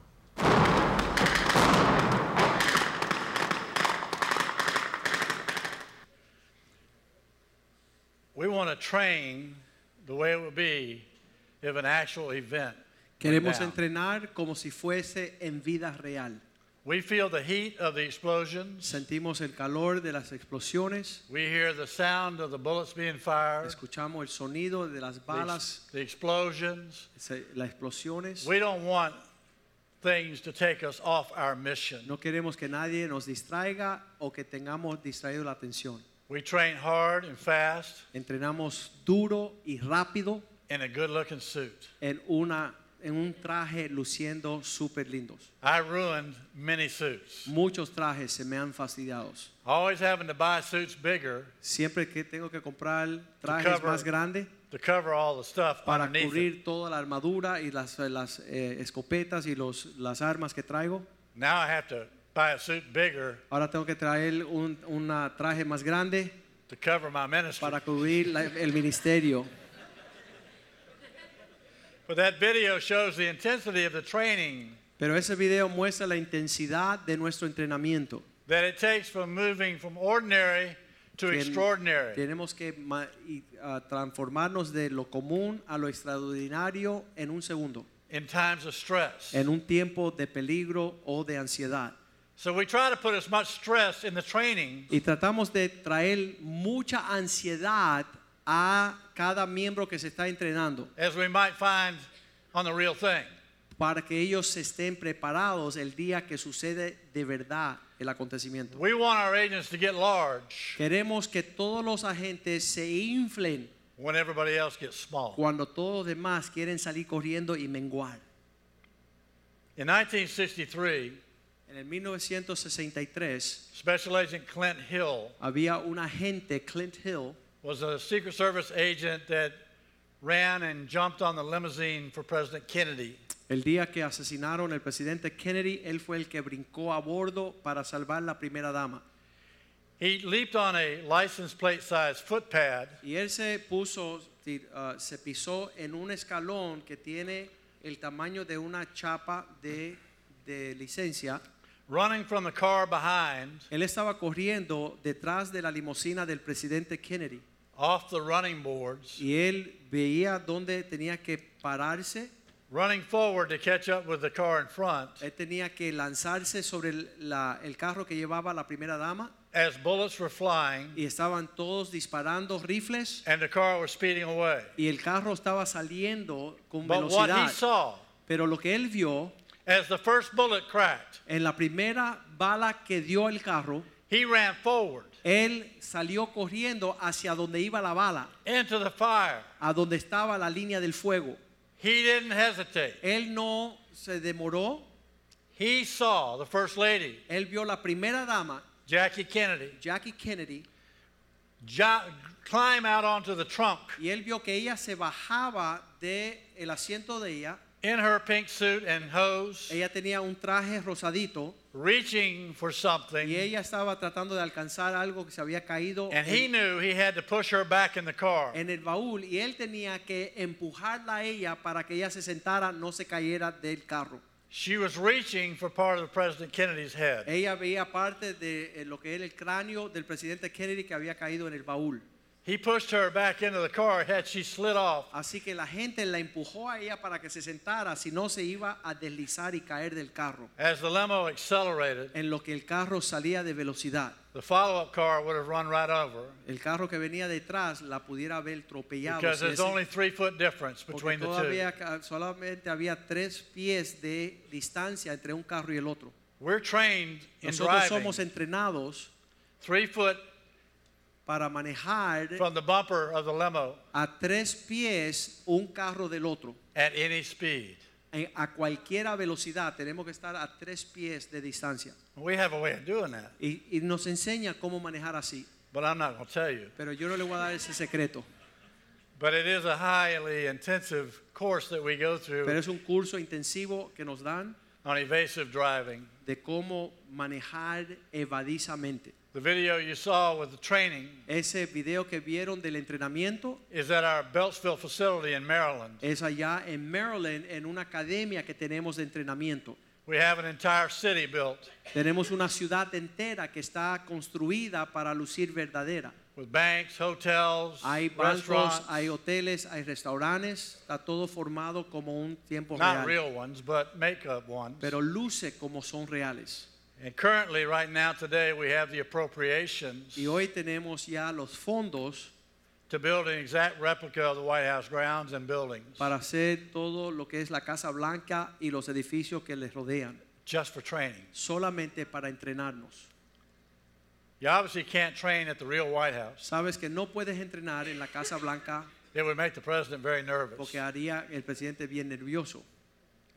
We want to train the way it would be if an actual event Queremos down. entrenar como si fuese en vida real. We feel the heat of the explosions. sentimos el calor de las explosiones, We hear the sound of the bullets being fired, escuchamos el sonido de las balas, ex- the explosions. las explosiones. We don't want things to take us off our mission. No queremos que nadie nos distraiga o que tengamos distraído la atención. We train hard and fast Entrenamos duro y rápido in a good looking suit. en, una, en un traje luciendo súper lindos. I ruined many suits. Muchos trajes se me han fastidiados. Always having to buy suits bigger Siempre que tengo que comprar trajes cover más grandes to cover all the stuff para underneath it. cubrir toda la armadura y las, las eh, escopetas y los, las armas que traigo. Now I have to buy a suit bigger Ahora tengo que traer un una traje más grande to cover my ministry. para cubrir la- el ministerio. But that video shows the intensity of the training Pero ese video muestra la intensidad de nuestro entrenamiento. that it takes from moving from ordinary to extraordinary. Tenemos que ma- y, ah, transformarnos de lo común a lo extraordinario en un segundo, in times of stress. en un tiempo de peligro o de ansiedad. So we try to put as much stress in the training Y tratamos de traer mucha ansiedad a cada miembro que se está entrenando as we might find on the real thing. para que ellos estén preparados el día que sucede de verdad el acontecimiento. We want our agents to get large Queremos que todos los agentes se inflen when everybody else gets small. cuando todos los demás quieren salir corriendo y menguar. In 1963, En el 1963 Special Agent Clint Hill había un agente, Clint Hill, was a Secret Service agent that ran and jumped on the limousine for President Kennedy. el día que asesinaron al presidente Kennedy, él fue el que brincó a bordo para salvar la primera dama. He leaped on a license plate sized footpad Y él se puso, ah, se pisó en un escalón que tiene el tamaño de una chapa de, de licencia. Running from the car behind Él estaba corriendo detrás de la limusina del presidente Kennedy. off the running boards, Y él veía dónde tenía que pararse. running forward to catch up with the car in front Él tenía que lanzarse sobre el, la- el carro que llevaba la primera dama. as bullets were flying Y estaban todos disparando rifles. and the car was speeding away. Y el carro estaba saliendo con But what he saw Pero lo que él vio, as the first bullet cracked, en la primera bala que dio el carro, he ran forward él salió corriendo hacia donde iba la bala, into the fire. a donde estaba la línea del fuego. He didn't hesitate. Él no se demoró, He saw the first lady, él vio la primera dama, Jackie Kennedy, Jackie Kennedy, jo- climb out onto the trunk y él vio que ella se bajaba del el asiento de ella. In her pink suit and hose, Ella tenía un traje rosadito reaching for something, y ella estaba tratando de alcanzar algo que se había caído and he en, knew he had to push her back in the car. en el baúl y él tenía que empujarla a ella para que ella se sentara, no se cayera del carro. She was reaching for part of President Kennedy's head. Ella veía parte de eh, lo que era el cráneo del presidente Kennedy que había caído en el baúl. He pushed her back into the car, had she slid off. Así que la gente la empujó a ella para que se sentara, si no se iba a deslizar y caer del carro. As the limo accelerated, En lo que el carro salía de velocidad. the follow-up car would have run right over El carro que venía detrás la pudiera haber tropellado. because there's only three foot difference between the two. solamente había tres pies de distancia entre un carro y el otro. We're trained in Nosotros driving somos entrenados three foot para manejar from the bumper of the limo a tres pies un carro del otro. at any speed. En- a cualquier velocidad tenemos que estar a tres pies de distancia. We have a way of doing that, Y, y nos enseña cómo manejar así. but I'm not going to tell you. Pero yo no le voy a dar ese secreto. But it is a highly intensive course that we go Pero through es un curso intensivo que nos dan on evasive driving. de cómo manejar evadizamente. The video you saw with the training Ese video que vieron del entrenamiento is at our Beltsville facility in Maryland. es allá en Maryland en una academia que tenemos de entrenamiento. We have an entire city built Tenemos una ciudad entera que está construida para lucir verdadera. with banks, hotels, Hay bancos, restaurants, hay hoteles, hay restaurantes, está todo formado como un tiempo not real, real ones, but makeup ones. pero luce como son reales. And currently, right now, today, we have the appropriations Y hoy tenemos ya los fondos to build an exact replica of the White House grounds and buildings para hacer todo lo que es la Casa Blanca y los edificios que les rodean, just for training. solamente para entrenarnos. You obviously can't train at the real White House. Sabes que no puedes entrenar en la Casa Blanca It would make the president very nervous, porque haría el presidente bien nervioso,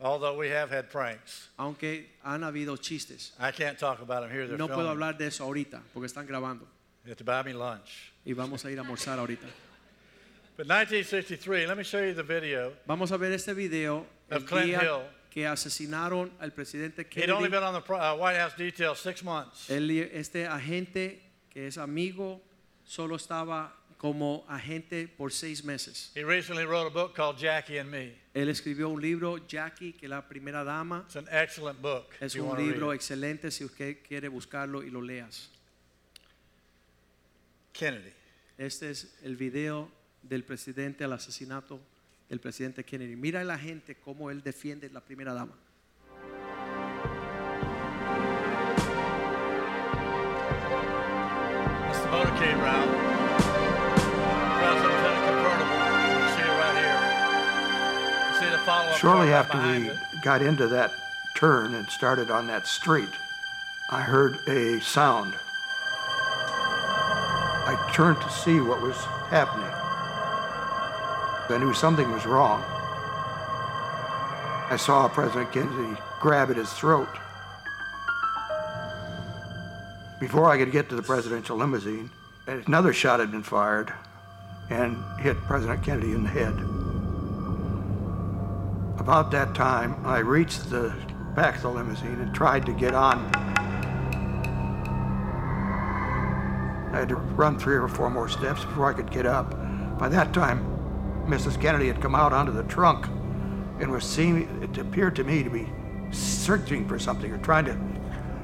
although we have had pranks. aunque han habido chistes. I can't talk about them here. They're No puedo hablar de eso ahorita porque están grabando You have to buy me lunch. y vamos a ir a almorzar ahorita. But 1963, let me show you the video. Vamos a ver este video Of Clint día Hill. que asesinaron al presidente He'd only been on the uh, White House detail six months. Este agente que es amigo solo estaba como agente por seis meses. He recently wrote a book called Jackie and Me. Él escribió un libro, Jackie, que la primera dama. It's an excellent book. Es un libro excelente si usted quiere buscarlo y lo leas. Kennedy. Este es el video del presidente al asesinato del presidente Kennedy. Mira a la gente cómo él defiende la primera dama. That's the motorcade route. Shortly after we got into that turn and started on that street, I heard a sound. I turned to see what was happening. I knew something was wrong. I saw President Kennedy grab at his throat. Before I could get to the presidential limousine, another shot had been fired and hit President Kennedy in the head. About that time, I reached the back of the limousine and tried to get on. I had to run three or four more steps before I could get up. By that time, Mrs. Kennedy had come out onto the trunk and was seeing, it appeared to me to be searching for something or trying to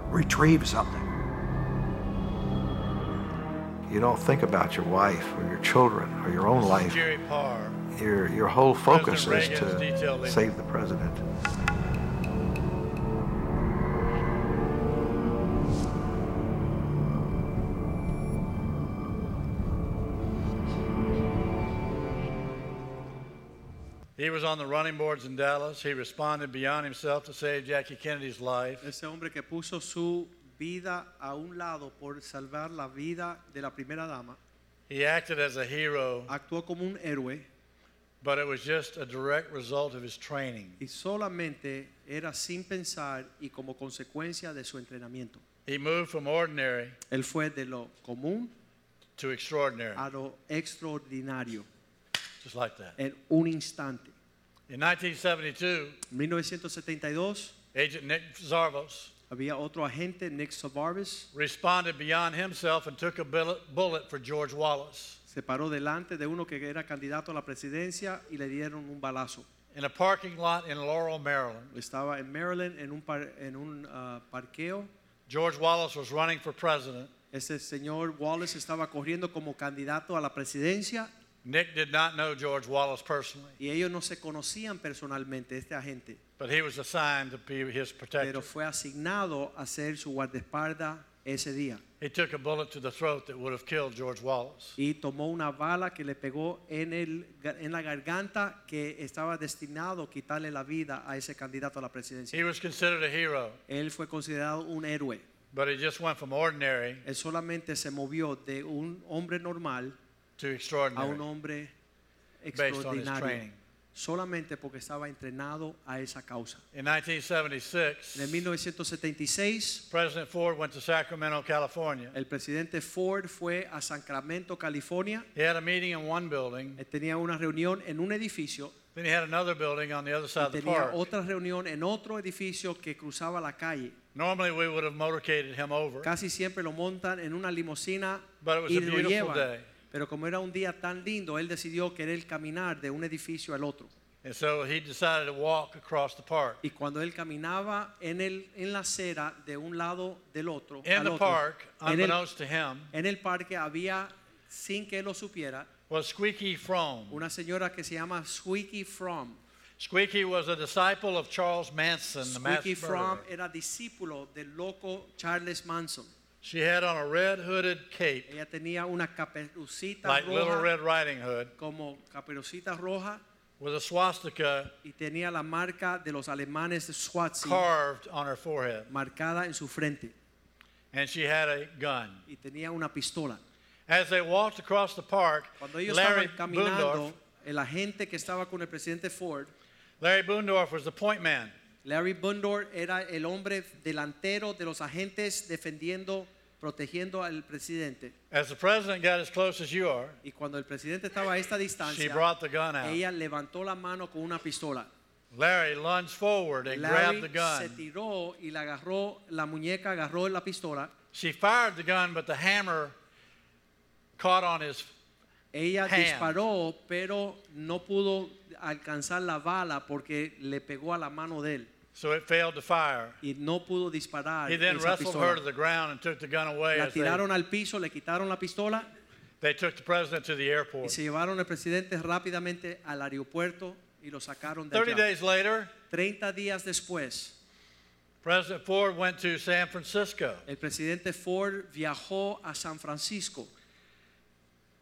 retrieve something. You don't think about your wife or your children or your own life. Jerry Parr. Your, your whole focus is President Reagan's detail to save the president. He was on the running boards in Dallas. He responded beyond himself to save Jackie Kennedy's life. Ese hombre que puso su vida a un lado por salvar la vida de la primera dama, He acted as a hero, actuó como un héroe but it was just a direct result of his training. y solamente era sin pensar y como consecuencia de su entrenamiento. He moved from ordinary Él fue de lo común to extraordinary, a lo extraordinario just like that. en un instante. In 1972, 1972 Agent Nick Zarvos había otro agente, Nick Savarvis, responded beyond himself and took a bullet, bullet for George Wallace. Se paró delante de uno que era candidato a la presidencia y le dieron un balazo. In a parking lot in Laurel, Maryland, Estaba en Maryland en un, par- en un ah, parqueo. George Wallace was running for president. Señor Wallace estaba corriendo como candidato a la presidencia Nick did not know George Wallace personally, y ellos no se conocían personalmente, este agente, but he was assigned to be his protector. pero fue asignado a ser su guardaespaldas ese día. He took a bullet to the throat that would have killed George Wallace. y tomó una bala que le pegó en, el, en la garganta que estaba destinado a quitarle la vida a ese candidato a la presidencia. He was considered a hero, Él fue considerado un héroe. but he just went from ordinary Él solamente se movió de un hombre normal to a un extraordinary hombre based on his extraordinario. training. Solamente porque estaba entrenado a esa causa. In 1976, En el 1976, President Ford went to Sacramento, California. el presidente Ford fue a Sacramento, California. He had a meeting in one building, eh, tenía una reunión en un edificio then he had another building on the other side of the tenía park. otra reunión en otro edificio que cruzaba la calle. Normally, we would have motorcaded him over, Casi siempre lo montan en una limusina but it was y a lo beautiful llevan. day. Pero como era un día tan lindo, él decidió querer caminar de un edificio al otro. And so he decided to walk across the park. Y cuando él caminaba en, el, en la acera de un lado del otro, In al the otro, park, en, el, unbeknownst to him, en el parque había, sin que él lo supiera, was Squeaky una señora que se llama Squeaky From. Squeaky was a disciple of Charles Manson, the mass Squeaky Fromm murderer. era discípulo del loco Charles Manson. She had on a red hooded cape, Ella tenía una caperucita like Little Red Riding Hood, como caperucita roja, with a swastika y tenía la marca de los alemanes de Swazi carved on her forehead. marcada en su frente And she had a gun. y tenía una pistola. As they walked across the park, Cuando ellos Larry estaban caminando, Buendorf, el agente que estaba con el presidente Ford, Larry Buendorf was the point man. Larry Bundor era el hombre delantero de los agentes defendiendo, protegiendo al presidente. As the president got as close as you are, Y cuando el presidente estaba a esta she distancia, brought the gun out. ella levantó la mano con una pistola. Larry lunged forward and Larry grabbed the se gun. tiró y la agarró, la muñeca agarró la pistola. She fired the gun, but the hammer caught on his Ella hand. disparó, pero no pudo alcanzar la bala porque le pegó a la mano de él so it failed to fire. y no pudo disparar. He then esa wrestled her to the ground and took the gun away La as they, tiraron al piso, le quitaron la pistola they took the president to the y airport. se llevaron al presidente rápidamente al aeropuerto y lo sacaron de 30 allá. days later, 30 días después, President Ford went to San Francisco. el presidente Ford viajó a San Francisco.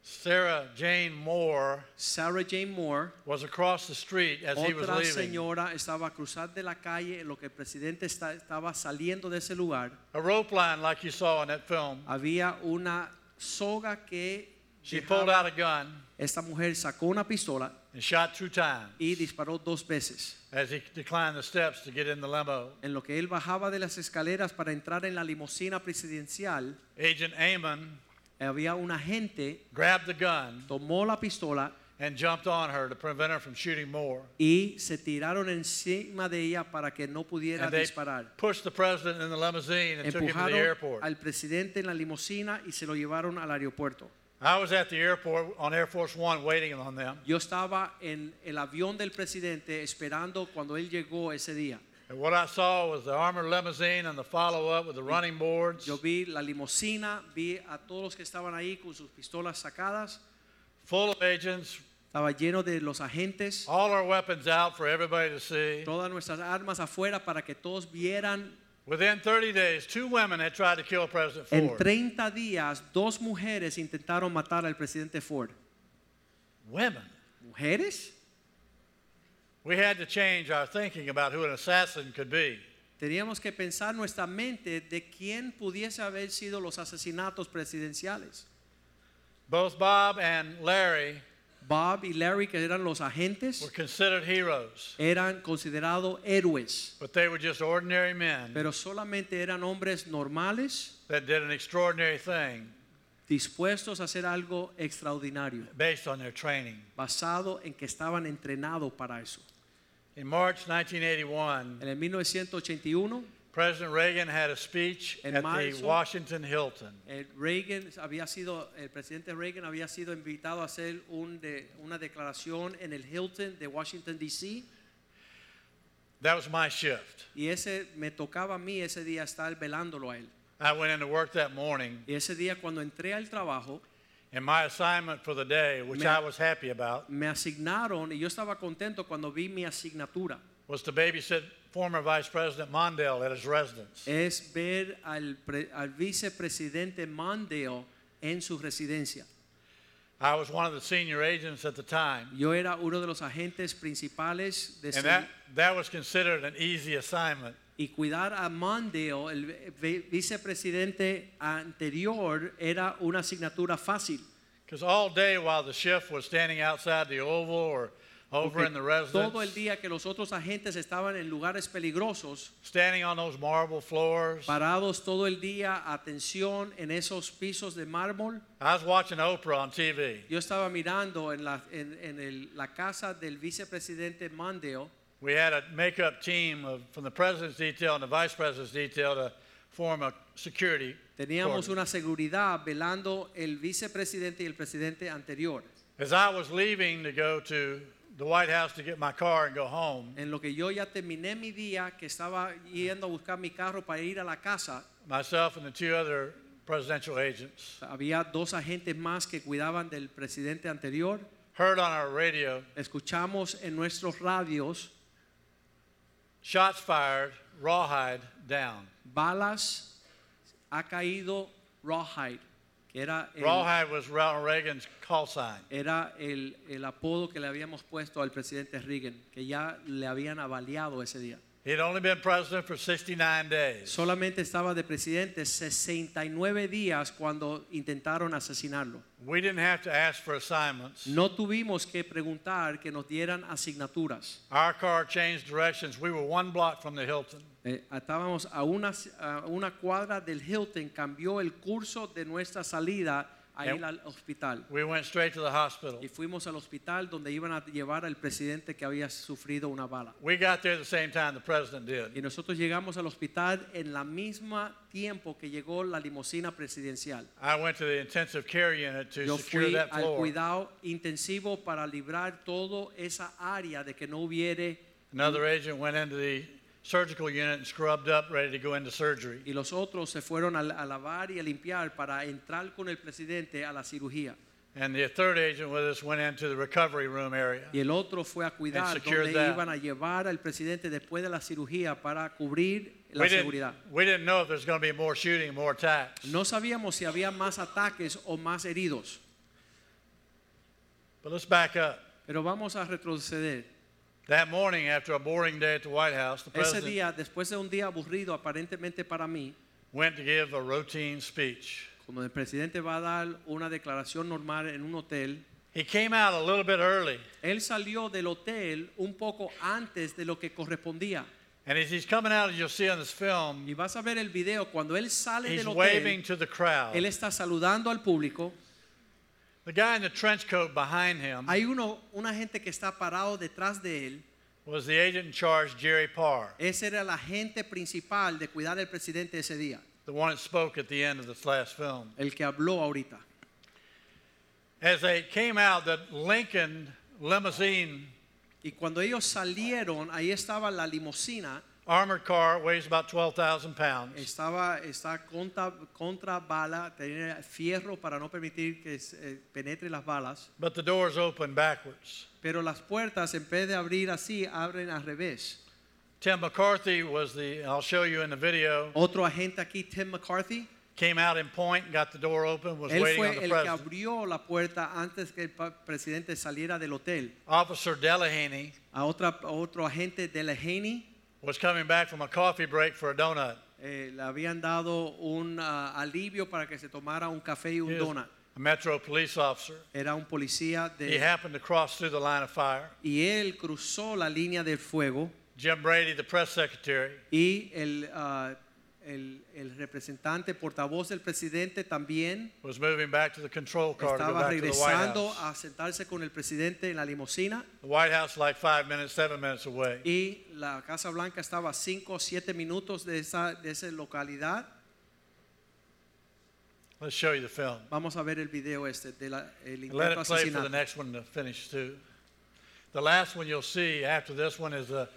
Sarah Jane Moore Sarah Jane Moore, was across the street as he was leaving. otra señora, estaba a cruzar de la calle en lo que el presidente estaba saliendo de ese lugar. A rope line like you saw in that film. Había una soga que She pulled out a gun esta mujer sacó una pistola and shot two times y disparó dos veces. as he declined the steps to get in the limo. En lo que él bajaba de las escaleras para entrar en la limusina presidencial, Agent Amon había un agente, grabbed the gun tomó la pistola and jumped on her to prevent her from shooting more. y se tiraron encima de ella para que no pudiera And they disparar. pushed the president in the limousine and took him to the Empujaron airport. al presidente en la limusina y se lo llevaron al aeropuerto. I was at the airport on Air Force One waiting on them. Yo estaba en el avión del presidente esperando cuando él llegó ese día. And what I saw was the armored limousine and the follow up with the running boards, Yo vi la limusina, vi a todos los que estaban ahí con sus pistolas sacadas, full of agents, estaba lleno de los agentes, all our weapons out for everybody to see. todas nuestras armas afuera para que todos vieran. Within 30 days, two women had tried to kill President Ford. En Ford. 30 días, dos mujeres intentaron matar al presidente Ford. Women. ¿Mujeres? We had to change our thinking about who an assassin could be. Teníamos que pensar nuestra mente de quién pudiese haber sido los asesinatos presidenciales. Both Bob and Larry Bob y Larry, que eran los agentes, were considered heroes, eran considerados héroes, but they were just ordinary men pero solamente eran hombres normales that did an extraordinary thing dispuestos a hacer algo extraordinario, based on their training. basado en que estaban entrenados para eso. In March 1981, En el 1981, President Reagan had a speech at the Washington Hilton. Reagan había sido, el presidente Reagan había sido invitado a hacer un de- una declaración en el Hilton de Washington D.C. That was my shift. y ese me tocaba a mí ese día estar velándolo a él. I went into work that morning, Y ese día cuando entré al trabajo and my assignment for the day, which Me- I was happy about, me asignaron y yo estaba contento cuando vi mi asignatura. was to babysit former Vice President Mondale at his residence. es ver al, pre- al vicepresidente Mondale en su residencia. I was one of the senior agents at the time, Yo era uno de los agentes principales de and that, that was considered an easy assignment. Y cuidar a Mondale, el vi- vicepresidente anterior, era una asignatura fácil. Because all day while the shift was standing outside the Oval or over porque in the todo el residence, día que los otros agentes estaban en lugares peligrosos, standing on those marble floors, parados todo el día, atención en esos pisos de mármol, I was watching Oprah on TV. yo estaba mirando en la, en, en el- la casa del vicepresidente Mondale. We had a makeup team of, from the president's detail and the vice president's detail to form a security. Teníamos una seguridad velando el vicepresidente y el presidente anterior. As I was leaving to go to the White House to get my car and go home, En lo que yo ya terminé mi día, que estaba yendo a buscar mi carro para ir a la casa, myself and the two other presidential agents, había dos agentes más que cuidaban del presidente anterior. heard on our radio escuchamos en nuestros radios shots fired, rawhide down. balas ha caído rawhide, era el, Rawhide was Ronald Reagan's call sign. era el, el apodo que le habíamos puesto al presidente Reagan, que ya le habían avaliado ese día. He'd only been president for 69 days. Solamente estaba de presidente 69 días cuando intentaron asesinarlo. We didn't have to ask for assignments. No tuvimos que preguntar que nos dieran asignaturas. Our car changed directions. We were one block from the Hilton. Eh, estábamos a una, a una cuadra del Hilton, cambió el curso de nuestra salida a ir al hospital. We went straight to the hospital. Y fuimos al hospital donde iban a llevar al presidente que había sufrido una bala. We got there the same time the president did. Y nosotros llegamos al hospital en la misma tiempo que llegó la limusina presidencial. I went to the intensive care unit to Yo secure fui that al floor. cuidado intensivo para librar toda esa área de que no hubiere Another agent went into the surgical unit and scrubbed up, ready to go into surgery. y los otros se fueron a, a lavar y a limpiar para entrar con el presidente a la cirugía. And the third agent with us went into the recovery room area. Y el otro fue a cuidar donde that. iban a llevar al presidente después de la cirugía para cubrir la We seguridad. didn't, know if there was going to be more shooting, more attacks. we didn't know if there's going to be more shooting, more attacks. No sabíamos si había más ataques o más heridos. But let's back up. Pero vamos a retroceder. That morning, after a boring day at the White House, the Ese president día, después de un día aburrido aparentemente para mí, went to give a routine speech. como el presidente va a dar una declaración normal en un hotel, He came out a little bit early, él salió del hotel un poco antes de lo que correspondía. and as he's coming out, as you'll see on this film, Y vas a ver el video, cuando él sale he's del waving hotel, to the crowd. él está saludando al público. The guy in the trench coat behind him Hay uno, una gente que está parado detrás de él. was the agent in charge, Jerry Parr, Ese era el agente principal de cuidar al presidente ese día, the one that spoke at the end of this last film. el que habló ahorita. As they came out, the Lincoln limousine Y cuando ellos salieron, ahí estaba la limusina, armored car weighs about 12,000 pounds. estaba está contra, contra bala, tenía fierro para no permitir que eh, penetre las balas, But the doors open backwards. pero las puertas en vez de abrir así, abren al revés. Tim McCarthy was the, I'll show you in the video, Otro agente aquí, Tim McCarthy, came out in point, got the door open, was él waiting on fue the el que abrió la puerta antes que el presidente saliera del hotel. Officer Delahanty A, otra, otro agente de Lehaney was coming back from a coffee break for a donut. eh, le habían dado un ah, alivio para que se tomara un café y un He was donut. a Metro police officer. Era un policía He de, happened to cross through the line of fire. y él cruzó la línea del fuego Jim Brady, the press secretary, y el, ah, el, el representante portavoz del presidente también was moving back to the control car to go estaba to the White regresando House. a sentarse con el presidente en la limusina The White House like five minutes, seven minutes away. y la Casa Blanca estaba a 5 o 7 minutos de esa, de esa localidad. Let's show you the film. Vamos a ver el video este del el Let intento it play for the asesinato. next one to finish too. The last one you'll see after this one is with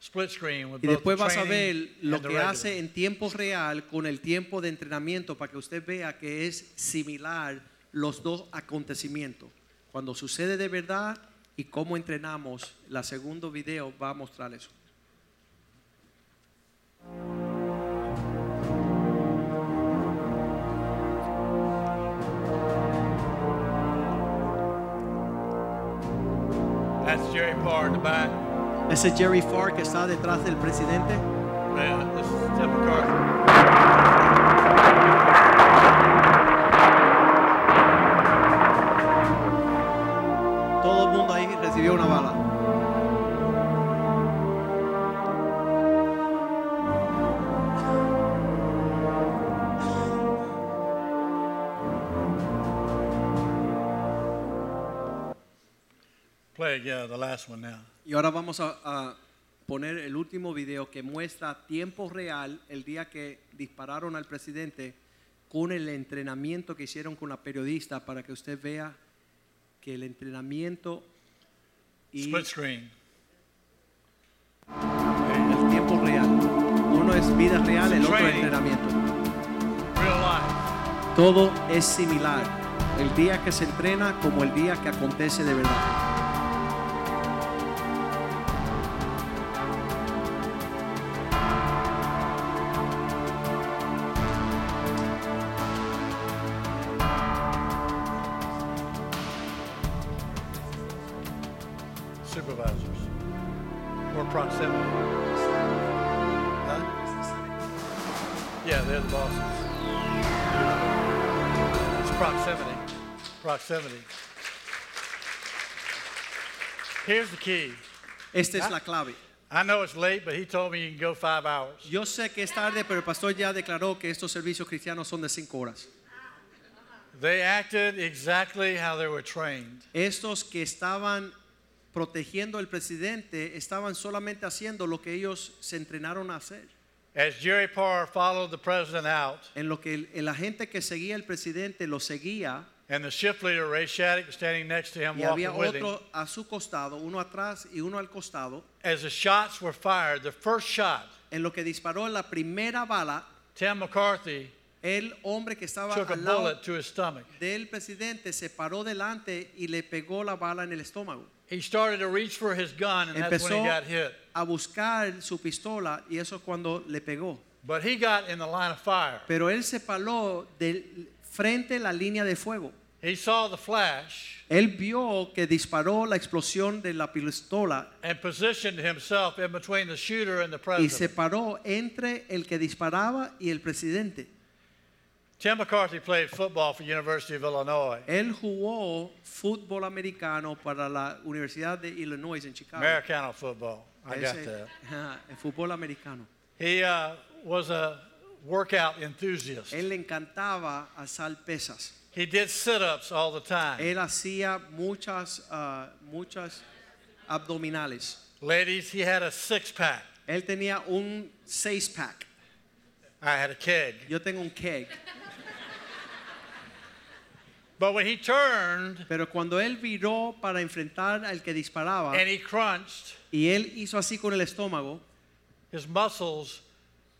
Y después vas a ver lo que hace en tiempo real con el tiempo de entrenamiento para que usted vea que es similar los dos acontecimientos. Cuando sucede de verdad y cómo entrenamos, la segundo video va a mostrar eso. That's Jerry Parr in the back. Ese Jerry Farr que está detrás del presidente. Man, this is Tim McCarthy. Todo el mundo ahí recibió una bala. Play again, the last one now. Y ahora vamos a, a poner el último video que muestra tiempo real el día que dispararon al presidente con el entrenamiento que hicieron con la periodista para que usted vea que el entrenamiento y Split screen. el tiempo real. Uno es vida real, el otro es entrenamiento. Real life. Todo es similar. el día que se entrena como el día que acontece de verdad. Key. Esta es la clave. I know it's late, but he told me you can go five hours. Yo sé que es tarde, pero el pastor ya declaró que estos servicios cristianos son de cinco horas. They acted exactly how they were trained. Estos que estaban protegiendo al presidente estaban solamente haciendo lo que ellos se entrenaron a hacer. As Jerry Parr followed the president out, En lo que el, el agente que seguía al presidente lo seguía and the shift leader, Ray Shaddick, standing next to him, y había walking with him, otro a su costado, uno atrás y uno al costado, as the shots were fired, the first shot, en lo que disparó la primera bala, Tim McCarthy el hombre que estaba took a al lado bullet to his stomach. del presidente se paró delante y le pegó la bala en el estómago. He started to reach for his gun, and that's when Empezó he got hit. a buscar su pistola y eso es cuando le pegó. But he got in the line of fire. Pero él se paró del frente a la línea de fuego. He saw the flash Él vio que disparó la explosión de la pistola and positioned himself in between the shooter and the y se president. paró entre el que disparaba y el presidente. Tim McCarthy played football for University of Illinois, Él jugó fútbol americano para la Universidad de Illinois en Chicago. Americano football. I got Ese- that. ajá, el fútbol americano. He uh, was a workout enthusiast. Él le encantaba alzar pesas. He did sit-ups all the time. Él hacía muchas, ah, muchas abdominales. Ladies, he had a six-pack. Él tenía un seis pack. I had a keg. Yo tengo un keg. But when he turned Pero cuando él viró para enfrentar al que disparaba and he crunched, y él hizo así con el estómago, his muscles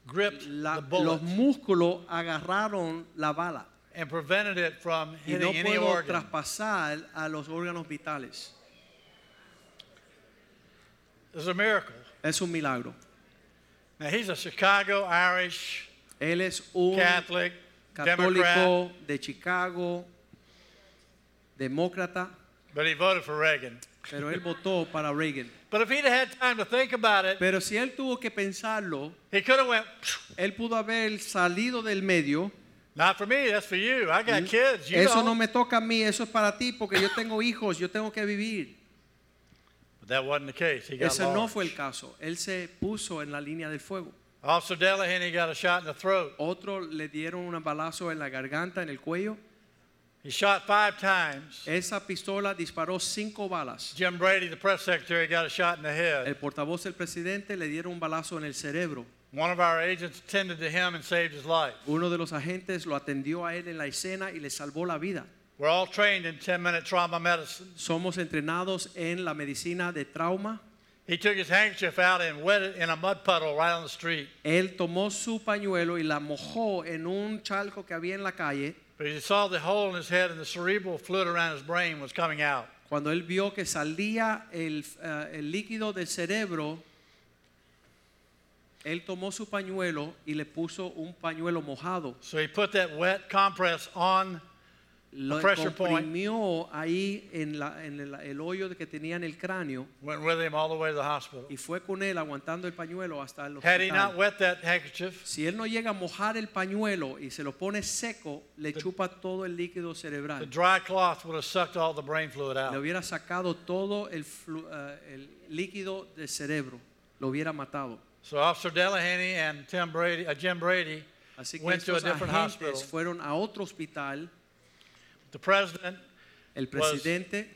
gripped la- the bullet los músculos agarraron la bala and prevented it from y no hitting any puedo organ. traspasar a los órganos vitales. It's a miracle. Es un milagro. Now he's a Chicago Irish Él es un Catholic Democrat, de Chicago, demócrata, but he voted for Reagan. pero él votó para Reagan. But if he'd had time to think about it, Pero si él tuvo que pensarlo, he could have went. él pudo haber salido del medio. Not for me. That's for you. I got kids. You Eso don't. no me toca a mí, eso es para ti, porque yo tengo hijos, yo tengo que vivir. But that wasn't the case. He got Ese no fue el caso. Él se puso en la línea del fuego. Officer Delahanty got a shot in the throat. Otro le dieron un balazo en la garganta, en el cuello. He shot five times. Esa pistola disparó cinco balas. Jim Brady, the press secretary, got a shot in the head. El portavoz del presidente le dieron un balazo en el cerebro. One of our agents attended to him and saved his life. Uno de los agentes lo atendió a él en la escena y le salvó la vida. We're all trained in 10 minute trauma medicine. Somos entrenados en la medicina de trauma. He took his handkerchief out and wet it in a mud puddle right on the street. Él tomó su pañuelo y la mojó en un charco que había en la calle. But he saw the hole in his head and the cerebral fluid around his brain was coming out. Cuando él vio que salía el, eh, el líquido del cerebro, él tomó su pañuelo y le puso un pañuelo mojado. So he put that wet compress on Lo comprimió ahí en, la- en el, el hoyo que tenía en el cráneo went with him all the way to the hospital. y fue con él aguantando el pañuelo hasta el Had he not wet that handkerchief, Si él no llega a mojar el pañuelo y se lo pone seco, le chupa todo el líquido the cerebral. dry cloth would have sucked all the brain fluid Le out. hubiera sacado todo el, eh, el líquido del cerebro, lo hubiera matado. So Officer Delahanty and Tim Brady, uh, Jim Brady Así que went to a different hospital. fueron a otro hospital. The president, El was- presidente,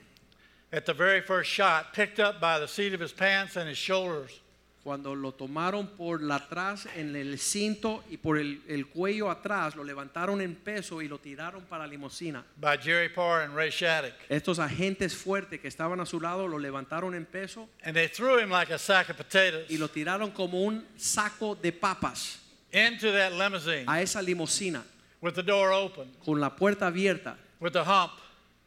at the very first shot, picked up by the seat of his pants and his shoulders, cuando lo tomaron por la atrás en el cinto y por el, el cuello atrás, lo levantaron en peso y lo tiraron para la limusina. by Jerry Parr and Ray Shaddick. Estos agentes fuertes que estaban a su lado lo levantaron en peso And they threw him like a sack of potatoes y lo tiraron como un saco de papas into that limousine a esa limusina with the door open. con la puerta abierta. With the hump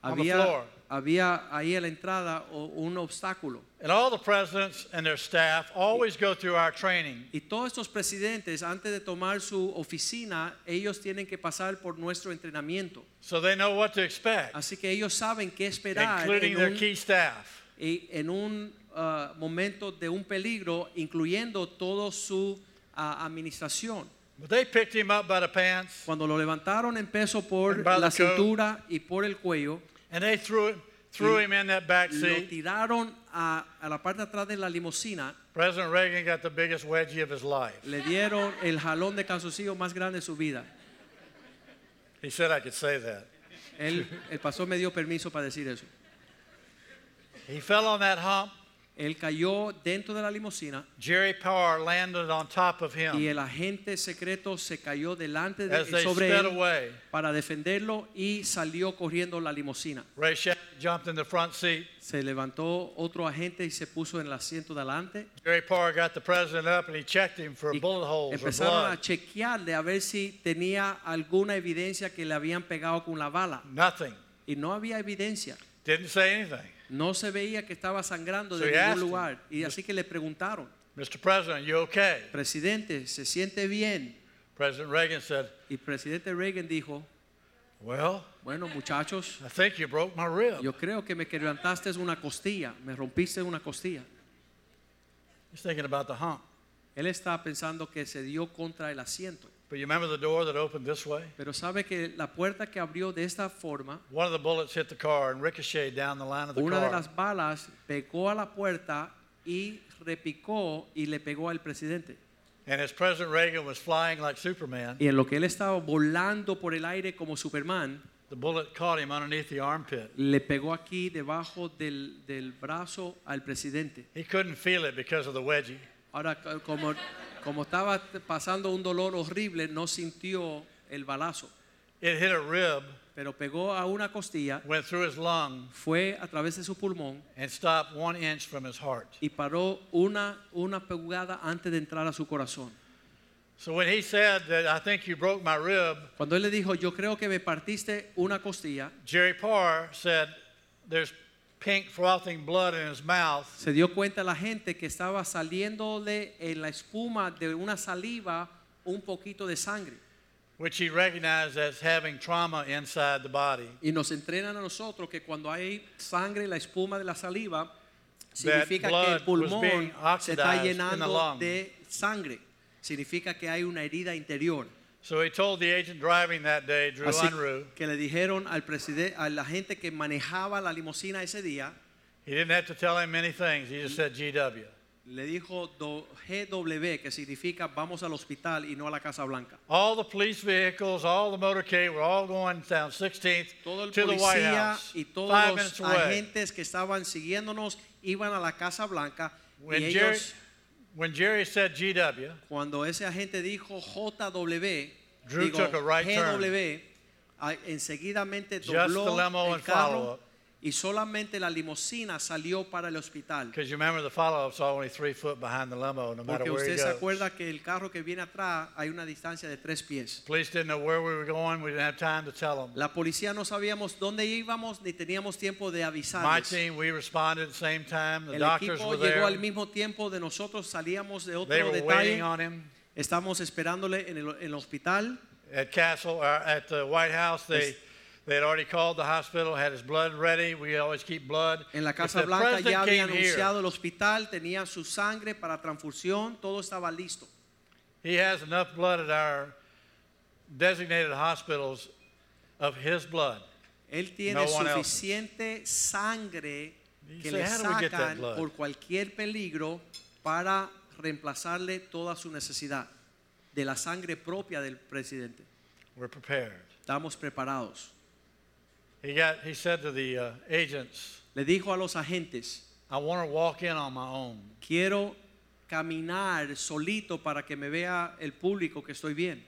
on the había, floor. había ahí a la entrada o- un obstáculo. And all the presidents and their staff always go through our training. Y todos estos presidentes, antes de tomar su oficina, ellos tienen que pasar por nuestro entrenamiento. So they know what to expect, Así que ellos saben qué esperar including en their un, key staff. y en un ah, momento de un peligro, incluyendo toda su ah, administración. But they picked him up by the pants Cuando lo levantaron en peso por And by la the coat. cintura y por el cuello, and they threw, him- threw him in that back lo seat. tiraron a, a la parte de atrás de la limusina, President Reagan got the biggest wedgie of his life. le dieron el jalón de calzoncillo más grande de su vida. He said I could say that. Él, el pastor me dio permiso para decir eso. He fell on that hump. Él cayó dentro de la limusina Jerry Power landed on top of y him el agente secreto se cayó delante de as they sobre sped él away. para defenderlo y salió corriendo la limusina. Ray jumped in the front seat. Se levantó otro agente y se puso en el asiento delante. Jerry Power got the president up and he checked him for Y bullet holes or empezaron a blood. chequearle a ver si tenía alguna evidencia que le habían pegado con la bala. Nothing. Y no había evidencia. Didn't say anything. No se veía que estaba sangrando So de asked ningún him, lugar. Y así que le preguntaron, Mr. President, you okay? presidente, ¿se siente bien? President Reagan said, Y presidente Reagan dijo, Well, bueno muchachos, I think you broke my rib. yo creo que me quebrantaste una costilla, me rompiste una costilla. He's thinking about the hump. Él estaba pensando que se dio contra el asiento. But you remember the door that opened this way? Pero sabe que la puerta que abrió de esta forma, One of the bullets hit the car and ricocheted down the line of the una de car. las balas pegó a la puerta y repicó y le pegó al presidente. And as President Reagan was flying like Superman, Y en lo que él estaba volando por el aire como Superman, the bullet caught him underneath the armpit. le pegó aquí debajo del, del brazo al presidente. He couldn't feel it because of the wedgie. Ahora, como, como estaba pasando un dolor horrible, no sintió el balazo, It hit a rib, pero pegó a una costilla, went through his lung, fue a través de su pulmón and stopped one inch from his heart. y paró una, una pulgada antes de entrar a su corazón. So when he said that I think you broke my rib, Cuando él le dijo, yo creo que me partiste una costilla, Jerry Parr said there's pink frothing blood in his mouth. se dio cuenta la gente que estaba saliéndole en la espuma de una saliva un poquito de sangre. which he recognized as having trauma inside the body. Y nos entrenan a nosotros que cuando hay sangre en la espuma de la saliva, significa que el pulmón se está oxidized in the llenando de sangre. Significa que hay una herida interior. So he told the agent driving that day, Drew Así Unruh, que le dijeron al presidente, a la gente que manejaba la limusina ese día, he didn't have to tell him many things. He just said GW. le dijo do- GW, que significa vamos al hospital y no a la Casa Blanca. All the police vehicles, all the motorcade were all going down 16th Todo el to the White policía House, y todos five los minutes away. agentes que estaban siguiéndonos iban a la Casa Blanca When y Jerry, ellos, when Jerry said GW, cuando ese agente dijo JW, Drew digo, took a right turn. GW, a- enseguidamente Just dobló el and carro. Y solamente la limusina salió para el hospital. because you remember the follow-up's only three foot behind the limo, no matter Porque where he usted se goes. acuerda que el carro que viene atrás hay una distancia de tres pies. Police didn't know where we were going. We didn't have time to tell them. La policía no sabíamos dónde íbamos ni teníamos tiempo de My avisarles. team, we responded at the same time. The El doctors equipo were llegó there. al mismo tiempo de nosotros, salíamos de They otro were waiting detalle. on him Estamos esperándole en el, en el hospital. at Castle, uh, at the White House. They, Es- they had already called the hospital, had his blood ready. We always keep blood. En la Casa the Blanca ya había here, anunciado el hospital, tenía su sangre para transfusión, todo estaba listo. He has enough blood at our designated hospitals of his blood. Él tiene No suficiente sangre que say, le "How do we get that sacan blood?" por cualquier peligro para reemplazarle toda su necesidad de la sangre propia del presidente. We're prepared. Estamos preparados. He got. He said to the uh, agents, Le dijo a los agentes, "I want to walk in on my own. quiero caminar solito para que me vea el público que estoy bien.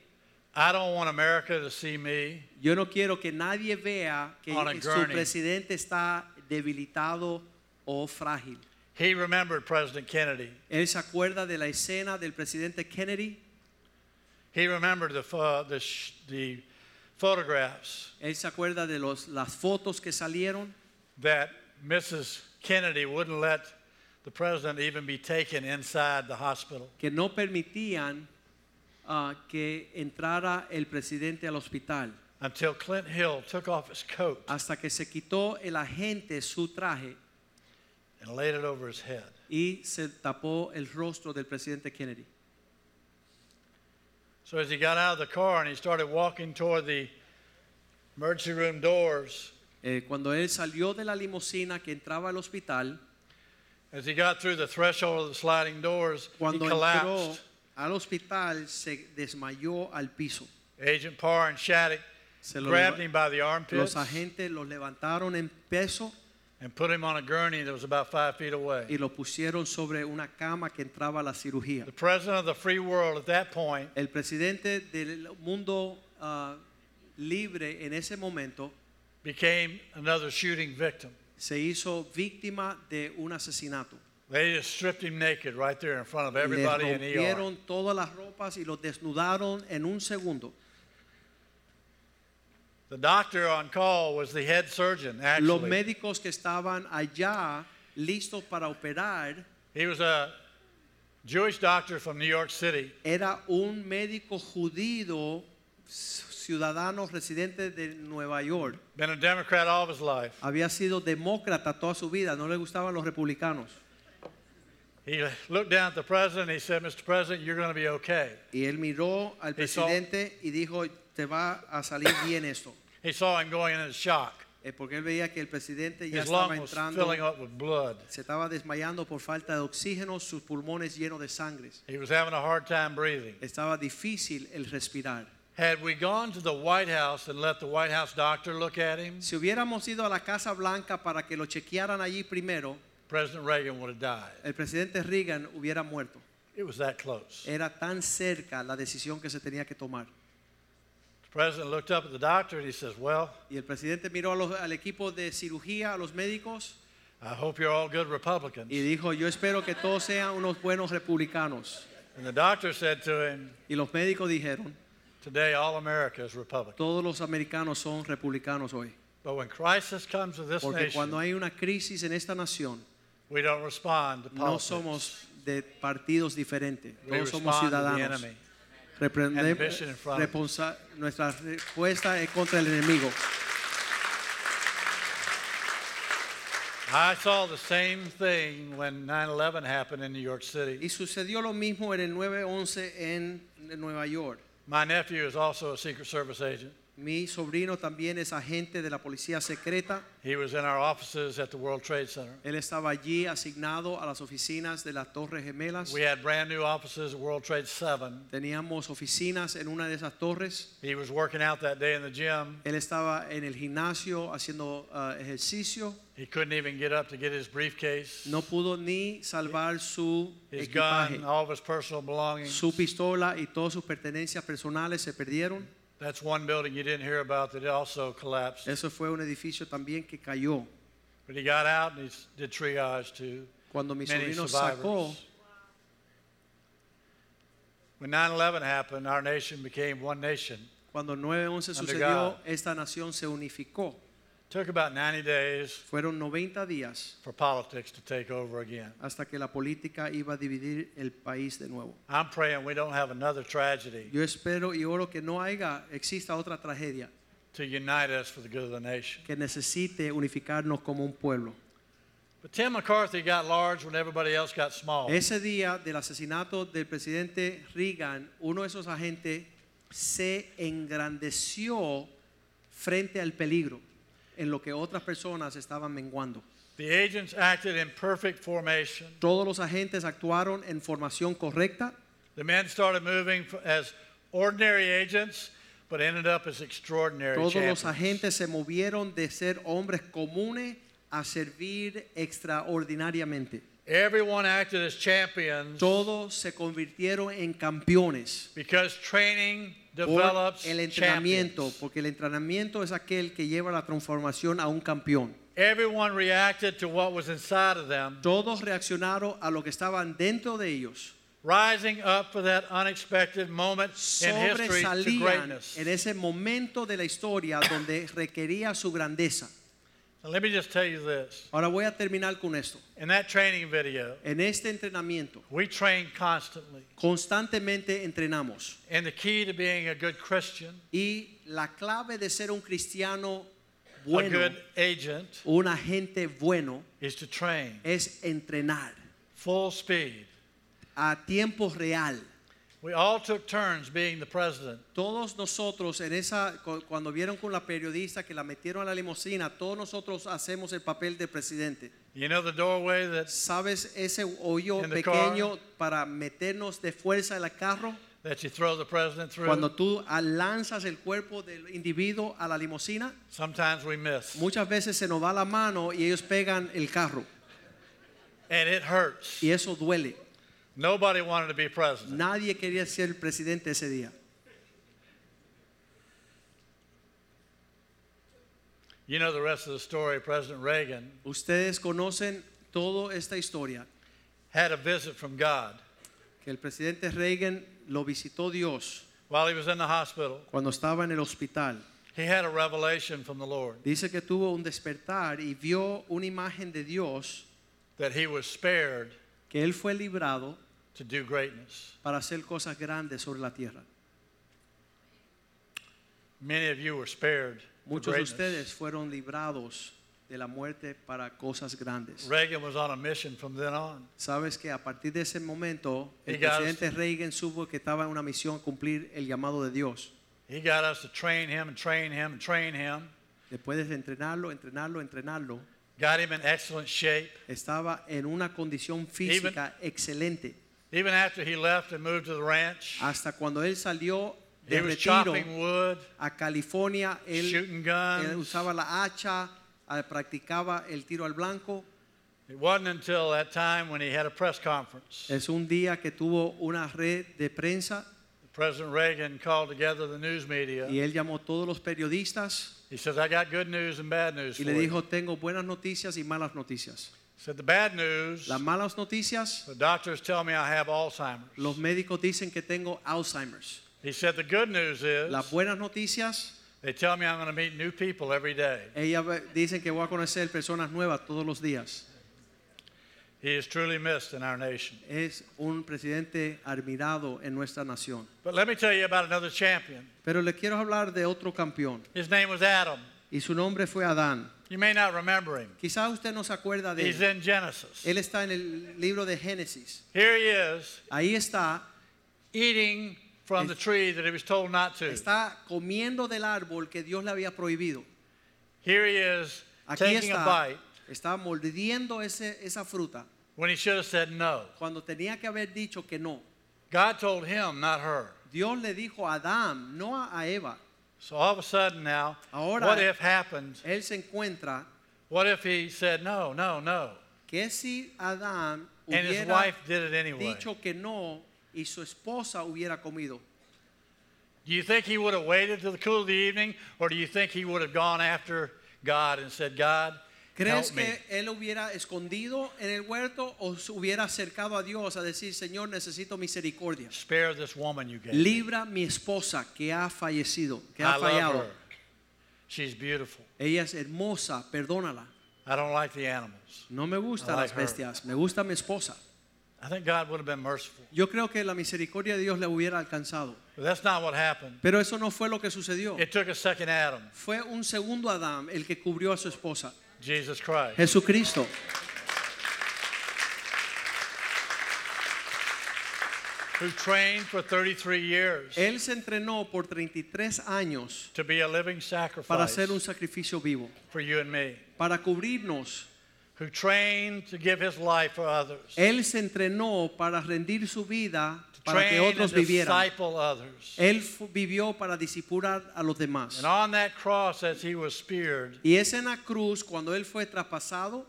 I don't want America to see me Yo no quiero que nadie vea que On a su gurney. presidente está debilitado o frágil. He remembered President Kennedy. Él se acuerda de la escena del presidente Kennedy. He remembered the, uh, the, sh- the photographs Él se acuerda de los, las fotos que salieron that Mrs. Kennedy wouldn't let the president even be taken inside the hospital. que no permitían ah, que entrara el presidente al hospital until Clint Hill took off his coat hasta que se quitó el agente su traje and laid it over his head. y se tapó el rostro del presidente Kennedy. So as he got out of the car and he started walking toward the emergency room doors, Eh, cuando él salió de la limusina que entraba al hospital, as he got through the threshold of the sliding doors, he cuando entró collapsed. al hospital se desmayó al piso. Agent Parr and Shaddick Se lo grabbed leva- him by the armpits Los agentes lo levantaron en peso and put him on a gurney that was about five feet away. y lo pusieron sobre una cama que entraba a la cirugía. The president of the free world at that point El presidente del mundo ah, libre en ese momento became another shooting victim. se hizo víctima de un asesinato. They just stripped him naked right there in front of everybody in ER. Le rompieron todas las ropas y lo desnudaron en un segundo. The doctor on call was the head surgeon, actually. Los médicos que estaban allá listos para operar He was a Jewish doctor from New York City. era un médico judío ciudadano residente de Nueva York. Been a Democrat all of his life. Había sido demócrata toda su vida, no le gustaban los republicanos. He looked down at the president. He said, Mr. President, you're going to be okay. Y él miró al He saw- presidente y dijo, te va a salir bien esto. He saw him going into shock. Eh, porque él veía que el presidente ya His estaba lung was entrando, filling up with blood. se estaba desmayando por falta de oxígeno, sus pulmones llenos de sangre. He was having a hard time breathing. Estaba difícil el respirar. Had we gone to the White House and let the White House doctor look at him, Si hubiéramos ido a la Casa Blanca para que lo chequearan allí primero, President Reagan would have died. el presidente Reagan hubiera muerto. It was that close. Era tan cerca la decisión que se tenía que tomar. President looked up at the doctor and he says, Well, Y el presidente miró a los- al equipo de cirugía, a los médicos, I hope you're all good Republicans. y dijo, yo espero que todos sean unos buenos republicanos. And the doctor said to him, Y los médicos dijeron, Today, all America is Republican. todos los americanos son republicanos hoy. But when crisis comes to this Porque cuando hay una crisis en esta nación, we don't respond to no politics. somos de partidos diferentes, We todos somos respond to the ciudadanos. enemy. Reprende- and the mission in front of responsa- nuestra respuesta es contra el enemigo. I saw the same thing when 9/11 happened in New York City. Y sucedió lo mismo en el 9-11 en Nueva York. My nephew is also a Secret Service agent. Mi sobrino también es agente de la policía secreta. He was in our offices at the World Trade Center. Él estaba allí asignado a las oficinas de las Torres Gemelas. We had brand new offices at World Trade 7. Teníamos oficinas en una de esas torres. He was working out that day in the gym. Él estaba en el gimnasio haciendo ah, ejercicio. He couldn't even get up to get his briefcase, No pudo ni salvar su his equipaje. gun, all of his personal belongings. Su pistola y todas sus pertenencias personales se perdieron. That's one building you didn't hear about that also collapsed. Eso fue un edificio también que cayó. But he got out and he did triage to Cuando mi many sobrino survivors. sacó, When 9/11 happened, our nation became one nation. cuando 9-11 Under sucedió, esta nación se unificó. Took about 90 days Fueron 90 días for politics to take over again. hasta que la política iba a dividir el país de nuevo. I'm praying we don't have another tragedy Yo espero y oro que no haya, exista otra tragedia to unite us for the good of the nation. que necesite unificarnos como un pueblo. But Tim McCarthy got large when everybody else got small. Ese día del asesinato del presidente Reagan, uno de esos agentes se engrandeció frente al peligro en lo que otras personas estaban menguando. The agents acted in perfect formation. Todos los agentes actuaron en formación correcta. The men started moving as ordinary agents, but ended up as extraordinary Todos los champions. agentes se movieron de ser hombres comunes a servir extraordinariamente. Everyone acted as champions Todos se convirtieron en campeones because training por develops el entrenamiento, champions. porque el entrenamiento es aquel que lleva la transformación a un campeón. Everyone reacted to what was inside of them, Todos reaccionaron a lo que estaban dentro de ellos, rising up for that unexpected moment in history to greatness. en ese momento de la historia donde requería su grandeza. Now, let me just tell you this. Ahora voy a terminar con esto. In that training video, En este entrenamiento, we train constantly. constantemente entrenamos. And the key to being a good Christian, Y la clave de ser un cristiano bueno, a good agent, un agente bueno, is to train es entrenar full speed. a tiempo real. We all took turns being the president. Todos nosotros en esa cuando vieron con la periodista que la metieron a la limusina, todos nosotros hacemos el papel de presidente. You know the doorway that, ¿Sabes ese hoyo pequeño para meternos de fuerza en el carro? that you throw the president through? Cuando tú lanzas el cuerpo del individuo a la limusina, Sometimes we miss. muchas veces se nos va la mano y ellos pegan el carro And it hurts. y eso duele. Nobody wanted to be president. Nadie quería ser presidente ese día. You know the rest of the story. President Reagan Ustedes conocen toda esta historia, had a visit from God que el presidente Reagan lo visitó Dios while he was in the hospital. cuando estaba en el hospital. He had a revelation from the Lord Dice que tuvo un despertar y vio una imagen de Dios that he was spared que él fue librado to do greatness. para hacer cosas grandes sobre la tierra. Many of you were spared for Muchos de greatness. ustedes fueron librados de la muerte para cosas grandes. Reagan was on a mission from then on. Sabes que a partir de ese momento el He got us- presidente Reagan supo que estaba en una misión cumplir el llamado de Dios. He got us to train him and train him and train him. Después de entrenarlo, entrenarlo, entrenarlo, Got him in excellent shape. estaba en una condición física excelente. Even after he left and moved to the ranch, Hasta cuando él salió he de was retiro chopping wood, a California, él, shooting él guns. usaba la hacha, practicaba el tiro al blanco. It wasn't until that time when he had a press conference. Es un día que tuvo una red de prensa President Reagan called together the news media. y él llamó todos los periodistas He says, I got good news and bad news y le dijo, tengo buenas noticias y malas noticias. Said, the bad news, Las malas noticias, the doctors tell me I have Alzheimer's. los médicos dicen que tengo Alzheimer's. He said, the good news is, Las buenas noticias, they tell me I'm going to meet new people every day. ellas dicen que voy a conocer personas nuevas todos los días. He is truly missed in our nation. Es un presidente admirado en nuestra nación. But let me tell you about another champion. Pero le quiero hablar de otro campeón His name was Adam. y su nombre fue Adán. You may not remember him. Quizás usted no se acuerda de He's él. in Genesis. Él está en el libro de Génesis. Here he is Ahí está, eating from the tree that he was told not to. está comiendo del árbol que Dios le había prohibido. Here he is Aquí taking a está, bite está mordiendo ese, esa fruta when he should have said no. cuando tenía que haber dicho que no. God told him, not her. Dios le dijo a Adán, no a a Eva. So all of a sudden now, Ahora- what if happens? Él se encuentra What if he said no, no, no? que si Adán And his wife did it anyway. dicho que no y su esposa hubiera comido. Do you think he would have waited till the cool of the evening, or do you think he would have gone after God and said, God, ¿Crees que él hubiera escondido en el huerto o se hubiera acercado a Dios a decir, Señor, necesito misericordia? Spare this woman you gave. me. Libra mi esposa que ha fallecido, que I ha love fallado. her. She's beautiful. Ella es hermosa, perdónala. I don't like the animals. No me I gustan like las her. bestias, me gusta mi esposa. I think God would have been merciful. Yo creo que la misericordia de Dios le hubiera alcanzado. But that's not what happened. Pero eso no fue lo que sucedió. It took a second Adam, Fue un segundo Adán el que cubrió a su esposa, Jesus Christ. Jesucristo. who trained for 33 years Él se entrenó por 33 años to be a living sacrifice para hacer un sacrificio vivo, for you and me, para cubrirnos. who trained to give his life for others, Él se entrenó para rendir su vida para que train otros and vivieran. disciple others. Él fu- vivió para discipular a los demás. And on that cross, as he was speared, Y es en la cruz cuando él fue traspasado,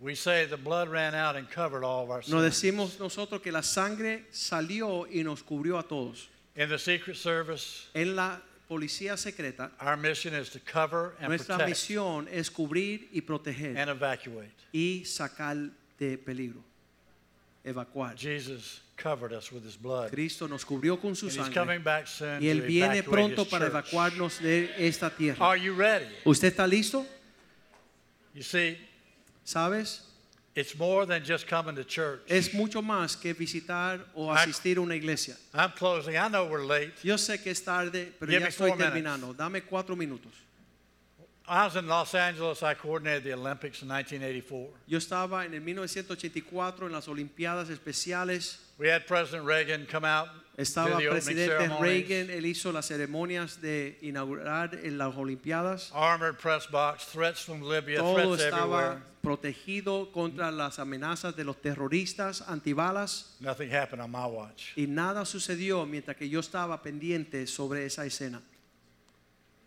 we say the blood ran out and covered all of our nos sins. decimos nosotros que la sangre salió y nos cubrió a todos. In the Secret Service, En la policía secreta, our mission is to cover and nuestra protect misión es cubrir y proteger and evacuate. y sacar de peligro, evacuar. Jesus covered us with his blood. Cristo nos cubrió con su And he's coming back soon y Él to viene pronto his para church. evacuarnos de esta tierra. Are you ready? ¿Usted está listo? You see, ¿Sabes? it's more than just coming to church. Es mucho más que visitar o asistir a una iglesia. I'm closing. I know we're late. Yo sé que es tarde, pero Give ya estoy terminando. Dame cuatro minutos. I was in Los Angeles. I coordinated the Olympics in 1984. Yo estaba en el 1984 en las Olimpiadas Especiales. We had President Reagan come out, Estaba the presidente Reagan, él hizo las ceremonias de inaugurar en las Olimpiadas. armored press box, threats from Libya, Todo threats everywhere. estaba protegido contra las amenazas de los terroristas antibalas Nothing happened on my watch. y nada sucedió mientras que yo estaba pendiente sobre esa escena.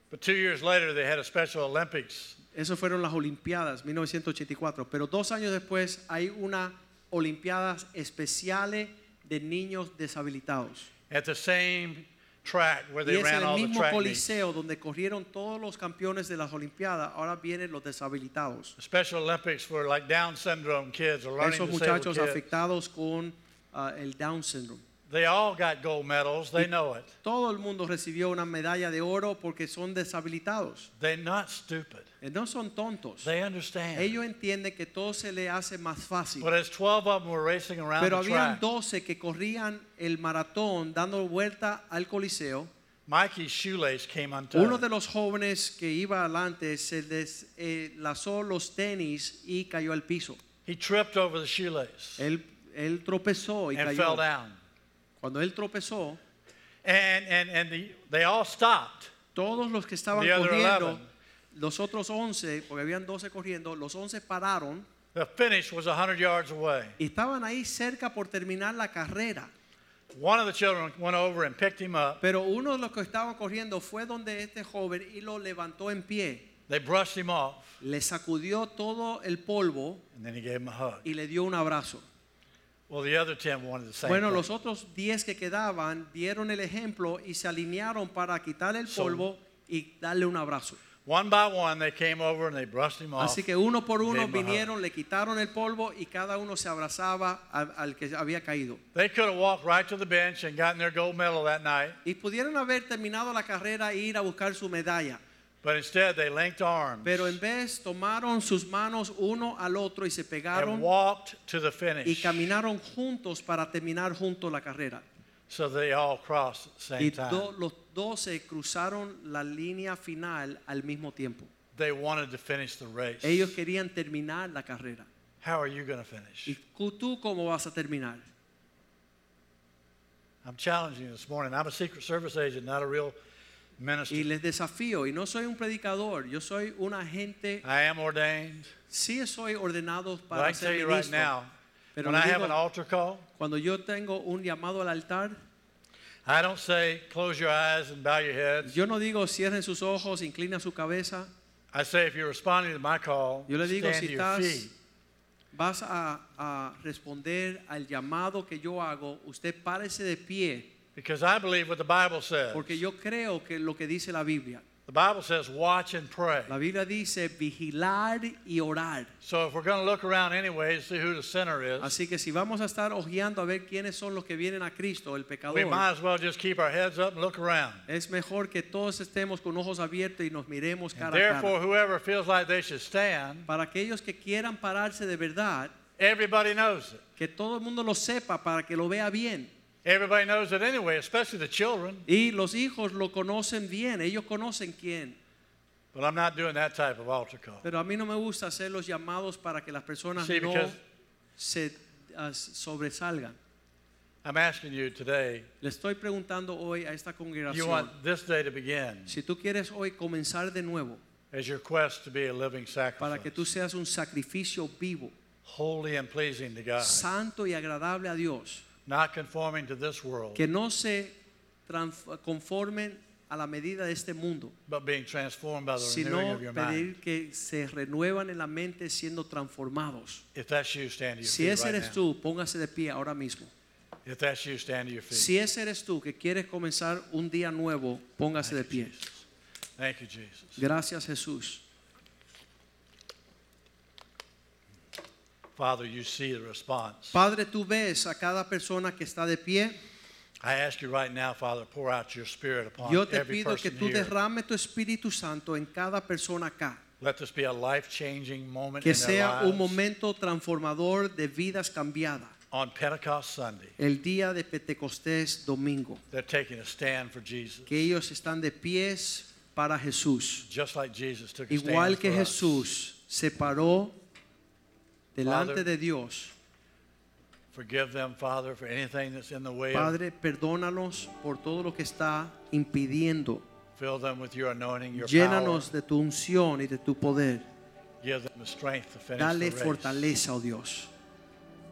But two years later, they had a Special Olympics Eso fueron las Olimpiadas 1984, pero dos años después hay una Olimpiadas especiales de niños deshabilitados. at the same track where Y they es ran el all the mismo track meets. coliseo donde corrieron todos los campeones de las Olimpiadas, ahora vienen los deshabilitados. The Special Olympics for like Down syndrome kids or learning Esos disabled muchachos kids. afectados con ah, el Down syndrome. They all got gold medals. They know it. Todo el mundo recibió una medalla de oro porque son deshabilitados. They're not stupid. Eh, No son tontos. They understand. Ellos entienden que todo se le hace más fácil. But as 12 of them were racing around Pero the habían 12 que corrían el maratón dando vuelta al coliseo. Mikey's shoelace came undone. Uno de los jóvenes que iba adelante se deslazó los tenis y cayó al piso. He tripped over the shoelace Él, él tropezó y and cayó. fell down. Cuando él tropezó, And, and, and the, they all stopped. todos los que estaban The other corriendo, 11. los otros 11, porque habían 12 corriendo, los 11 pararon The finish was 100 yards away. y estaban ahí cerca por terminar la carrera. One of the children went over and picked him up. Pero uno de los que estaban corriendo fue donde este joven y lo levantó en pie. They brushed him off, Le sacudió todo el polvo and then he gave him a hug. y le dio un abrazo. Well, the other 10 wanted the same Bueno, los otros 10 que quedaban dieron el ejemplo y se alinearon para quitar el polvo y darle un abrazo. One by one, they came over and they brushed him off. Así que uno por uno him a hug. vinieron, le quitaron el polvo y cada uno se abrazaba al, al que había caído. They could have walked right to the bench and gotten their gold medal that night, Y pudieron haber terminado la carrera e ir a buscar su medalla. But instead they linked arms Pero en vez tomaron sus manos uno al otro y se and pegaron walked to the y finish. caminaron juntos para terminar juntos la carrera. So they all crossed at the Y same time. do- los doce cruzaron la línea final al mismo tiempo. They wanted to finish the race. Ellos querían terminar la carrera. How are you going to finish? ¿Y cu- tú cómo vas a terminar? I'm challenging you this morning. I'm a Secret Service agent, not a real minister. Y les desafío, y no soy un predicador, yo soy un agente, I am ordained, sí soy ordenado but I para can tell ser you right ministro. now, Pero when I have an altar call, cuando yo tengo un llamado al altar, I don't say close your eyes and bow your heads. yo no digo cierren sus ojos, inclina su cabeza. I say if you're responding to my call, Yo le digo, stand si to your estás, feet. vas a, a responder al llamado que yo hago, usted párese de pie, Because I believe what the Bible says. porque yo creo que lo que dice la Biblia. The Bible says watch and pray. La Biblia dice vigilar y orar. So if we're going to look around anyway see who the sinner is, Así que si vamos a estar ojeando a ver quiénes son los que vienen a Cristo, el pecador. we might as well just keep our heads up and look around. es mejor que todos estemos con ojos abiertos y nos miremos And cara a therefore, whoever feels like they should stand, Para aquellos que quieran pararse de verdad, everybody knows it. que todo el mundo lo sepa para que lo vea bien. Everybody knows it anyway, especially the children. Y los hijos lo conocen bien, ellos conocen quién. But I'm not doing that type of altar call. Pero a mí no me gusta hacer los llamados para que las personas See, no se ah, sobresalgan. I'm asking you today, Le estoy preguntando hoy a esta congregación. you want this day to begin si tú quieres hoy comenzar de nuevo, as your quest to be a living sacrifice. para que tú seas un sacrificio vivo, holy and pleasing to God, santo y agradable a Dios, not conforming to this world, que no se conformen a la medida de este mundo, but being transformed by the renewing sino of your mind. pedir que se renuevan en la mente siendo transformados. If that's you, stand to your Si feet ese right eres now. tú, póngase de pie ahora mismo. If that's you, stand to your feet. Si ese eres tú que quieres comenzar un día nuevo, póngase de pie. Thank you, Jesus. Gracias Jesús. Father, you see the response. Padre, tú ves a cada persona que está de pie. I ask you right now, Father, pour out your spirit upon Yo te every pido que tú here. derrame tu Espíritu Santo en cada persona acá. Let this be a life-changing moment Que in their sea un momento transformador de vidas cambiadas. On Pentecost Sunday, El día de Pentecostés domingo. they're taking a stand for Jesus. Que ellos están de pies para Jesús. Just like Jesus took a Igual stand que for us. Jesús se paró delante de Dios. Forgive them, Father, for anything that's in the way of Padre, perdónalos por todo lo que está impidiendo. Fill them with your anointing, your Llénanos de tu unción y de tu poder. power. Give them the strength to finish Dale the race. fortaleza, oh Dios.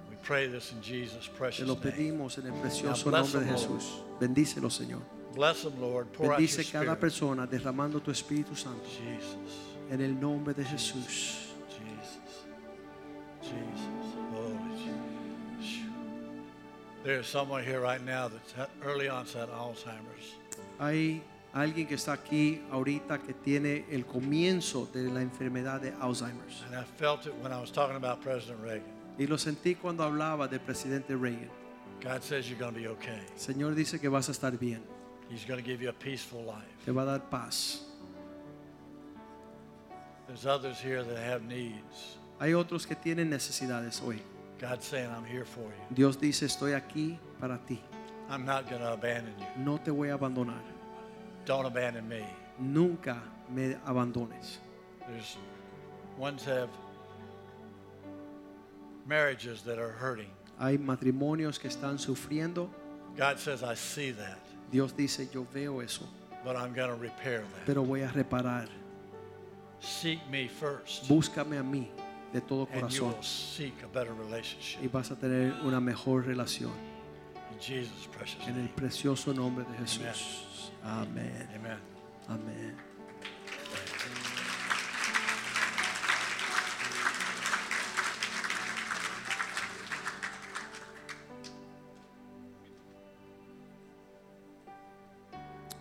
We pray this in Jesus' Te lo pedimos en el precioso nombre de. Jesús. Bendícelo, Señor. Bless them, Lord. Pour out your Bendice cada spirit. persona derramando tu Espíritu Santo. Jesus, En el nombre de Jesús. Jesus, Holy Jesus. There's someone here right now that's early onset Alzheimer's. Hay alguien que está aquí ahorita que tiene el comienzo de la enfermedad de Alzheimer's. And I felt it when I was talking about President Reagan. Y lo sentí cuando hablaba del presidente Reagan. God says you're going to be okay. Señor dice que vas a estar bien. He's going to give you a peaceful life. Te va a dar paz. There's others here that have needs. Hay otros que tienen necesidades hoy. God's saying, I'm here for you. Dios dice, estoy aquí para ti. I'm not to abandon you. No te voy a abandonar. Don't abandon me. Nunca me abandones. There's ones have marriages that are hurting. Hay matrimonios que están sufriendo. God says, I see that, Dios dice, yo veo eso, but I'm to repair that. pero voy a reparar. Seek me first, Búscame a mí de todo corazón y vas a tener una mejor relación. En el precioso nombre de Jesús. Amén. Amen. Amén.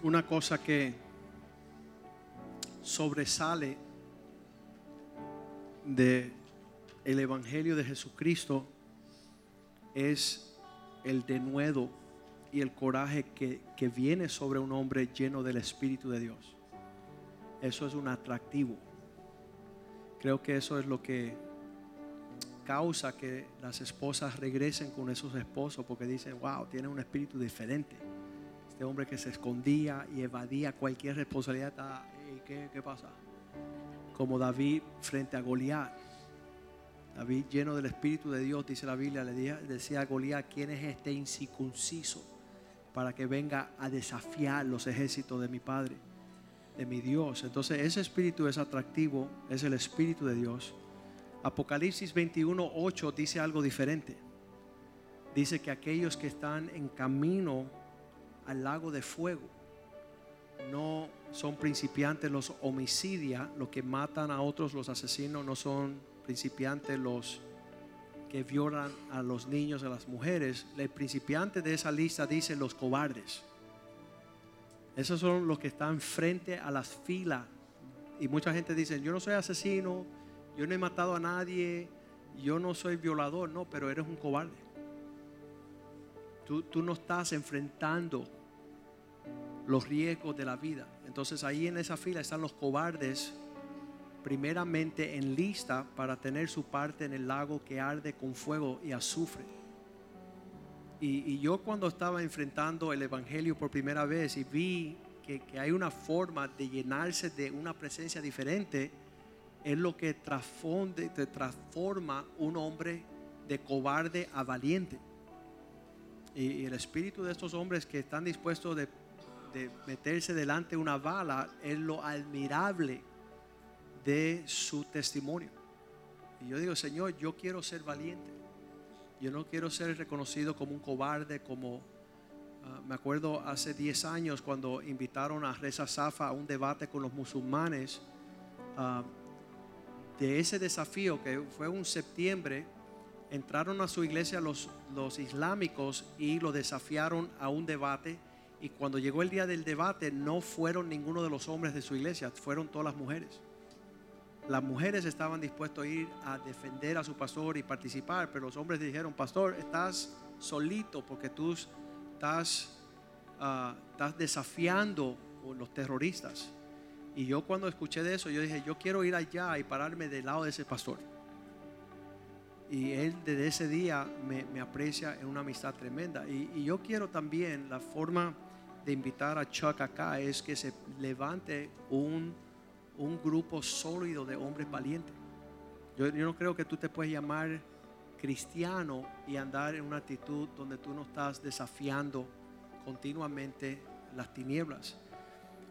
Una cosa que sobresale de el evangelio de Jesucristo es el denuedo y el coraje que, que viene sobre un hombre lleno del Espíritu de Dios. Eso es un atractivo. Creo que eso es lo que causa que las esposas regresen con esos esposos porque dicen, wow, tiene un espíritu diferente. Este hombre que se escondía y evadía cualquier responsabilidad, "Ey, ¿qué, ¿qué pasa? Como David frente a Goliat. David lleno del Espíritu de Dios, dice la Biblia, le decía a Goliat, ¿quién es este incircunciso para que venga a desafiar los ejércitos de mi Padre, de mi Dios? Entonces ese espíritu es atractivo, es el Espíritu de Dios. Apocalipsis 21, 8 dice algo diferente. Dice que aquellos que están en camino al lago de fuego no son principiantes los homicidios, los que matan a otros, los asesinos, no son principiantes los que violan a los niños a las mujeres. El principiante de esa lista dice los cobardes. Esos son los que están frente a las filas. Y mucha gente dice, yo no soy asesino, yo no he matado a nadie, yo no soy violador, no, pero eres un cobarde. Tú, tú no estás enfrentando los riesgos de la vida. Entonces ahí en esa fila están los cobardes, primeramente en lista para tener su parte en el lago que arde con fuego y azufre. Y, y yo cuando estaba enfrentando el Evangelio por primera vez y vi que, que hay una forma de llenarse de una presencia diferente, es lo que transforma un hombre de cobarde a valiente. Y, el espíritu de estos hombres que están dispuestos de, de meterse delante de una bala es lo admirable de su testimonio. Y yo digo, Señor, yo quiero ser valiente. Yo no quiero ser reconocido como un cobarde, como ah, me acuerdo hace 10 años cuando invitaron a Reza Safa a un debate con los musulmanes. ah, de ese desafío que fue un septiembre, entraron a su iglesia los, los islámicos y lo desafiaron a un debate. Y cuando llegó el día del debate, no fueron ninguno de los hombres de su iglesia, fueron todas las mujeres. Las mujeres estaban dispuestas a ir a defender a su pastor y participar, pero los hombres dijeron, pastor, estás solito porque tú estás, ah, estás desafiando a los terroristas. Y yo cuando escuché de eso, yo dije, yo quiero ir allá y pararme del lado de ese pastor. Y él desde ese día me, me aprecia en una amistad tremenda. Y, y yo quiero también, la forma de invitar a Chuck acá es que se levante un, un grupo sólido de hombres valientes. Yo, no creo que tú te puedes llamar cristiano y andar en una actitud donde tú no estás desafiando continuamente las tinieblas.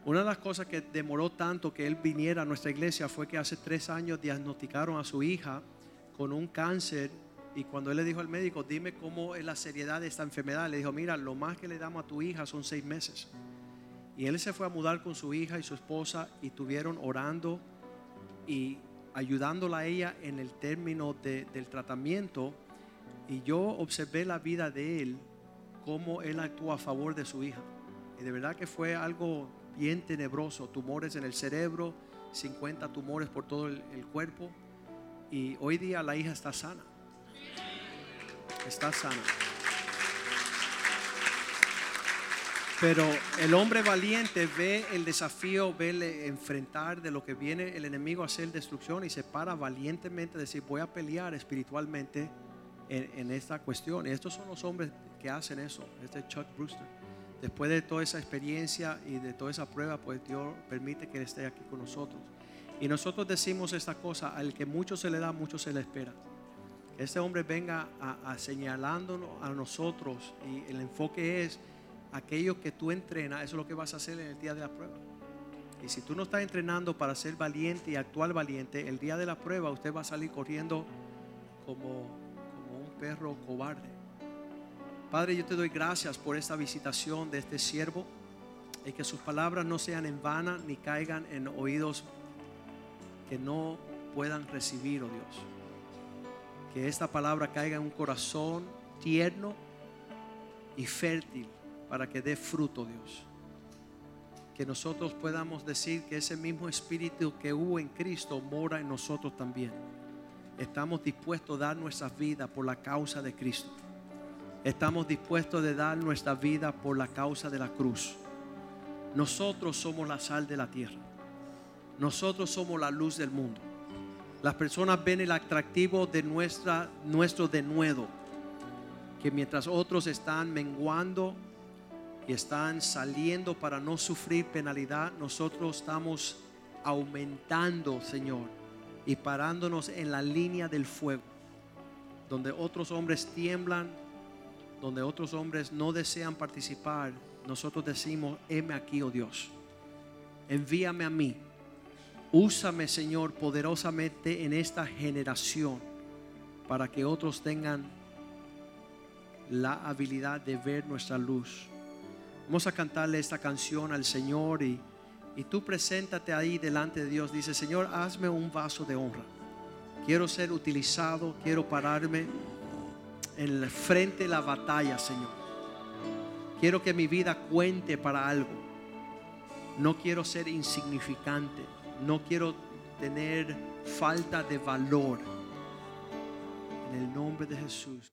Una de las cosas que demoró tanto que él viniera a nuestra iglesia fue que hace tres años diagnosticaron a su hija con un cáncer y cuando él le dijo al médico, dime cómo es la seriedad de esta enfermedad, le dijo, mira, lo más que le damos a tu hija son seis meses. Y él se fue a mudar con su hija y su esposa y estuvieron orando y ayudándola a ella en el término de- del tratamiento. Y yo observé la vida de él, cómo él actuó a favor de su hija. Y de verdad que fue algo bien tenebroso, tumores en el cerebro, 50 tumores por todo el, el cuerpo. Y hoy día la hija está sana. Está sana. Pero el hombre valiente ve el desafío, ve el enfrentar de lo que viene el enemigo a hacer destrucción y se para valientemente a decir, voy a pelear espiritualmente en, esta cuestión. Y estos son los hombres que hacen eso, este Chuck Brewster. Después de toda esa experiencia y de toda esa prueba, pues Dios permite que esté aquí con nosotros. Y nosotros decimos esta cosa, al que mucho se le da, mucho se le espera. Este hombre venga a, a señalándonos a nosotros y el enfoque es aquello que tú entrenas, eso es lo que vas a hacer en el día de la prueba. Y si tú no estás entrenando para ser valiente y actuar valiente, el día de la prueba usted va a salir corriendo como, un perro cobarde. Padre, yo te doy gracias por esta visitación de este siervo y que sus palabras no sean en vana ni caigan en oídos que no puedan recibir, oh Dios. Que esta palabra caiga en un corazón tierno y fértil para que dé fruto, Dios. Que nosotros podamos decir que ese mismo espíritu que hubo en Cristo mora en nosotros también. Estamos dispuestos a dar nuestras vidas por la causa de Cristo. Estamos dispuestos a dar nuestra vida por la causa de la cruz. Nosotros somos la sal de la tierra. Nosotros somos la luz del mundo. Las personas ven el atractivo de nuestra, nuestro denuedo. Que mientras otros están menguando y están saliendo para no sufrir penalidad, nosotros estamos aumentando, Señor, y parándonos en la línea del fuego, donde otros hombres tiemblan, donde otros hombres no desean participar, nosotros decimos, heme aquí, oh Dios, envíame a mí, úsame, Señor, poderosamente en esta generación, para que otros tengan la habilidad de ver nuestra luz. Vamos a cantarle esta canción al Señor y, y tú preséntate ahí delante de Dios. Dice, Señor, hazme un vaso de honra. Quiero ser utilizado, quiero pararme en el frente de la batalla, Señor. Quiero que mi vida cuente para algo. No quiero ser insignificante. No quiero tener falta de valor. En el nombre de Jesús.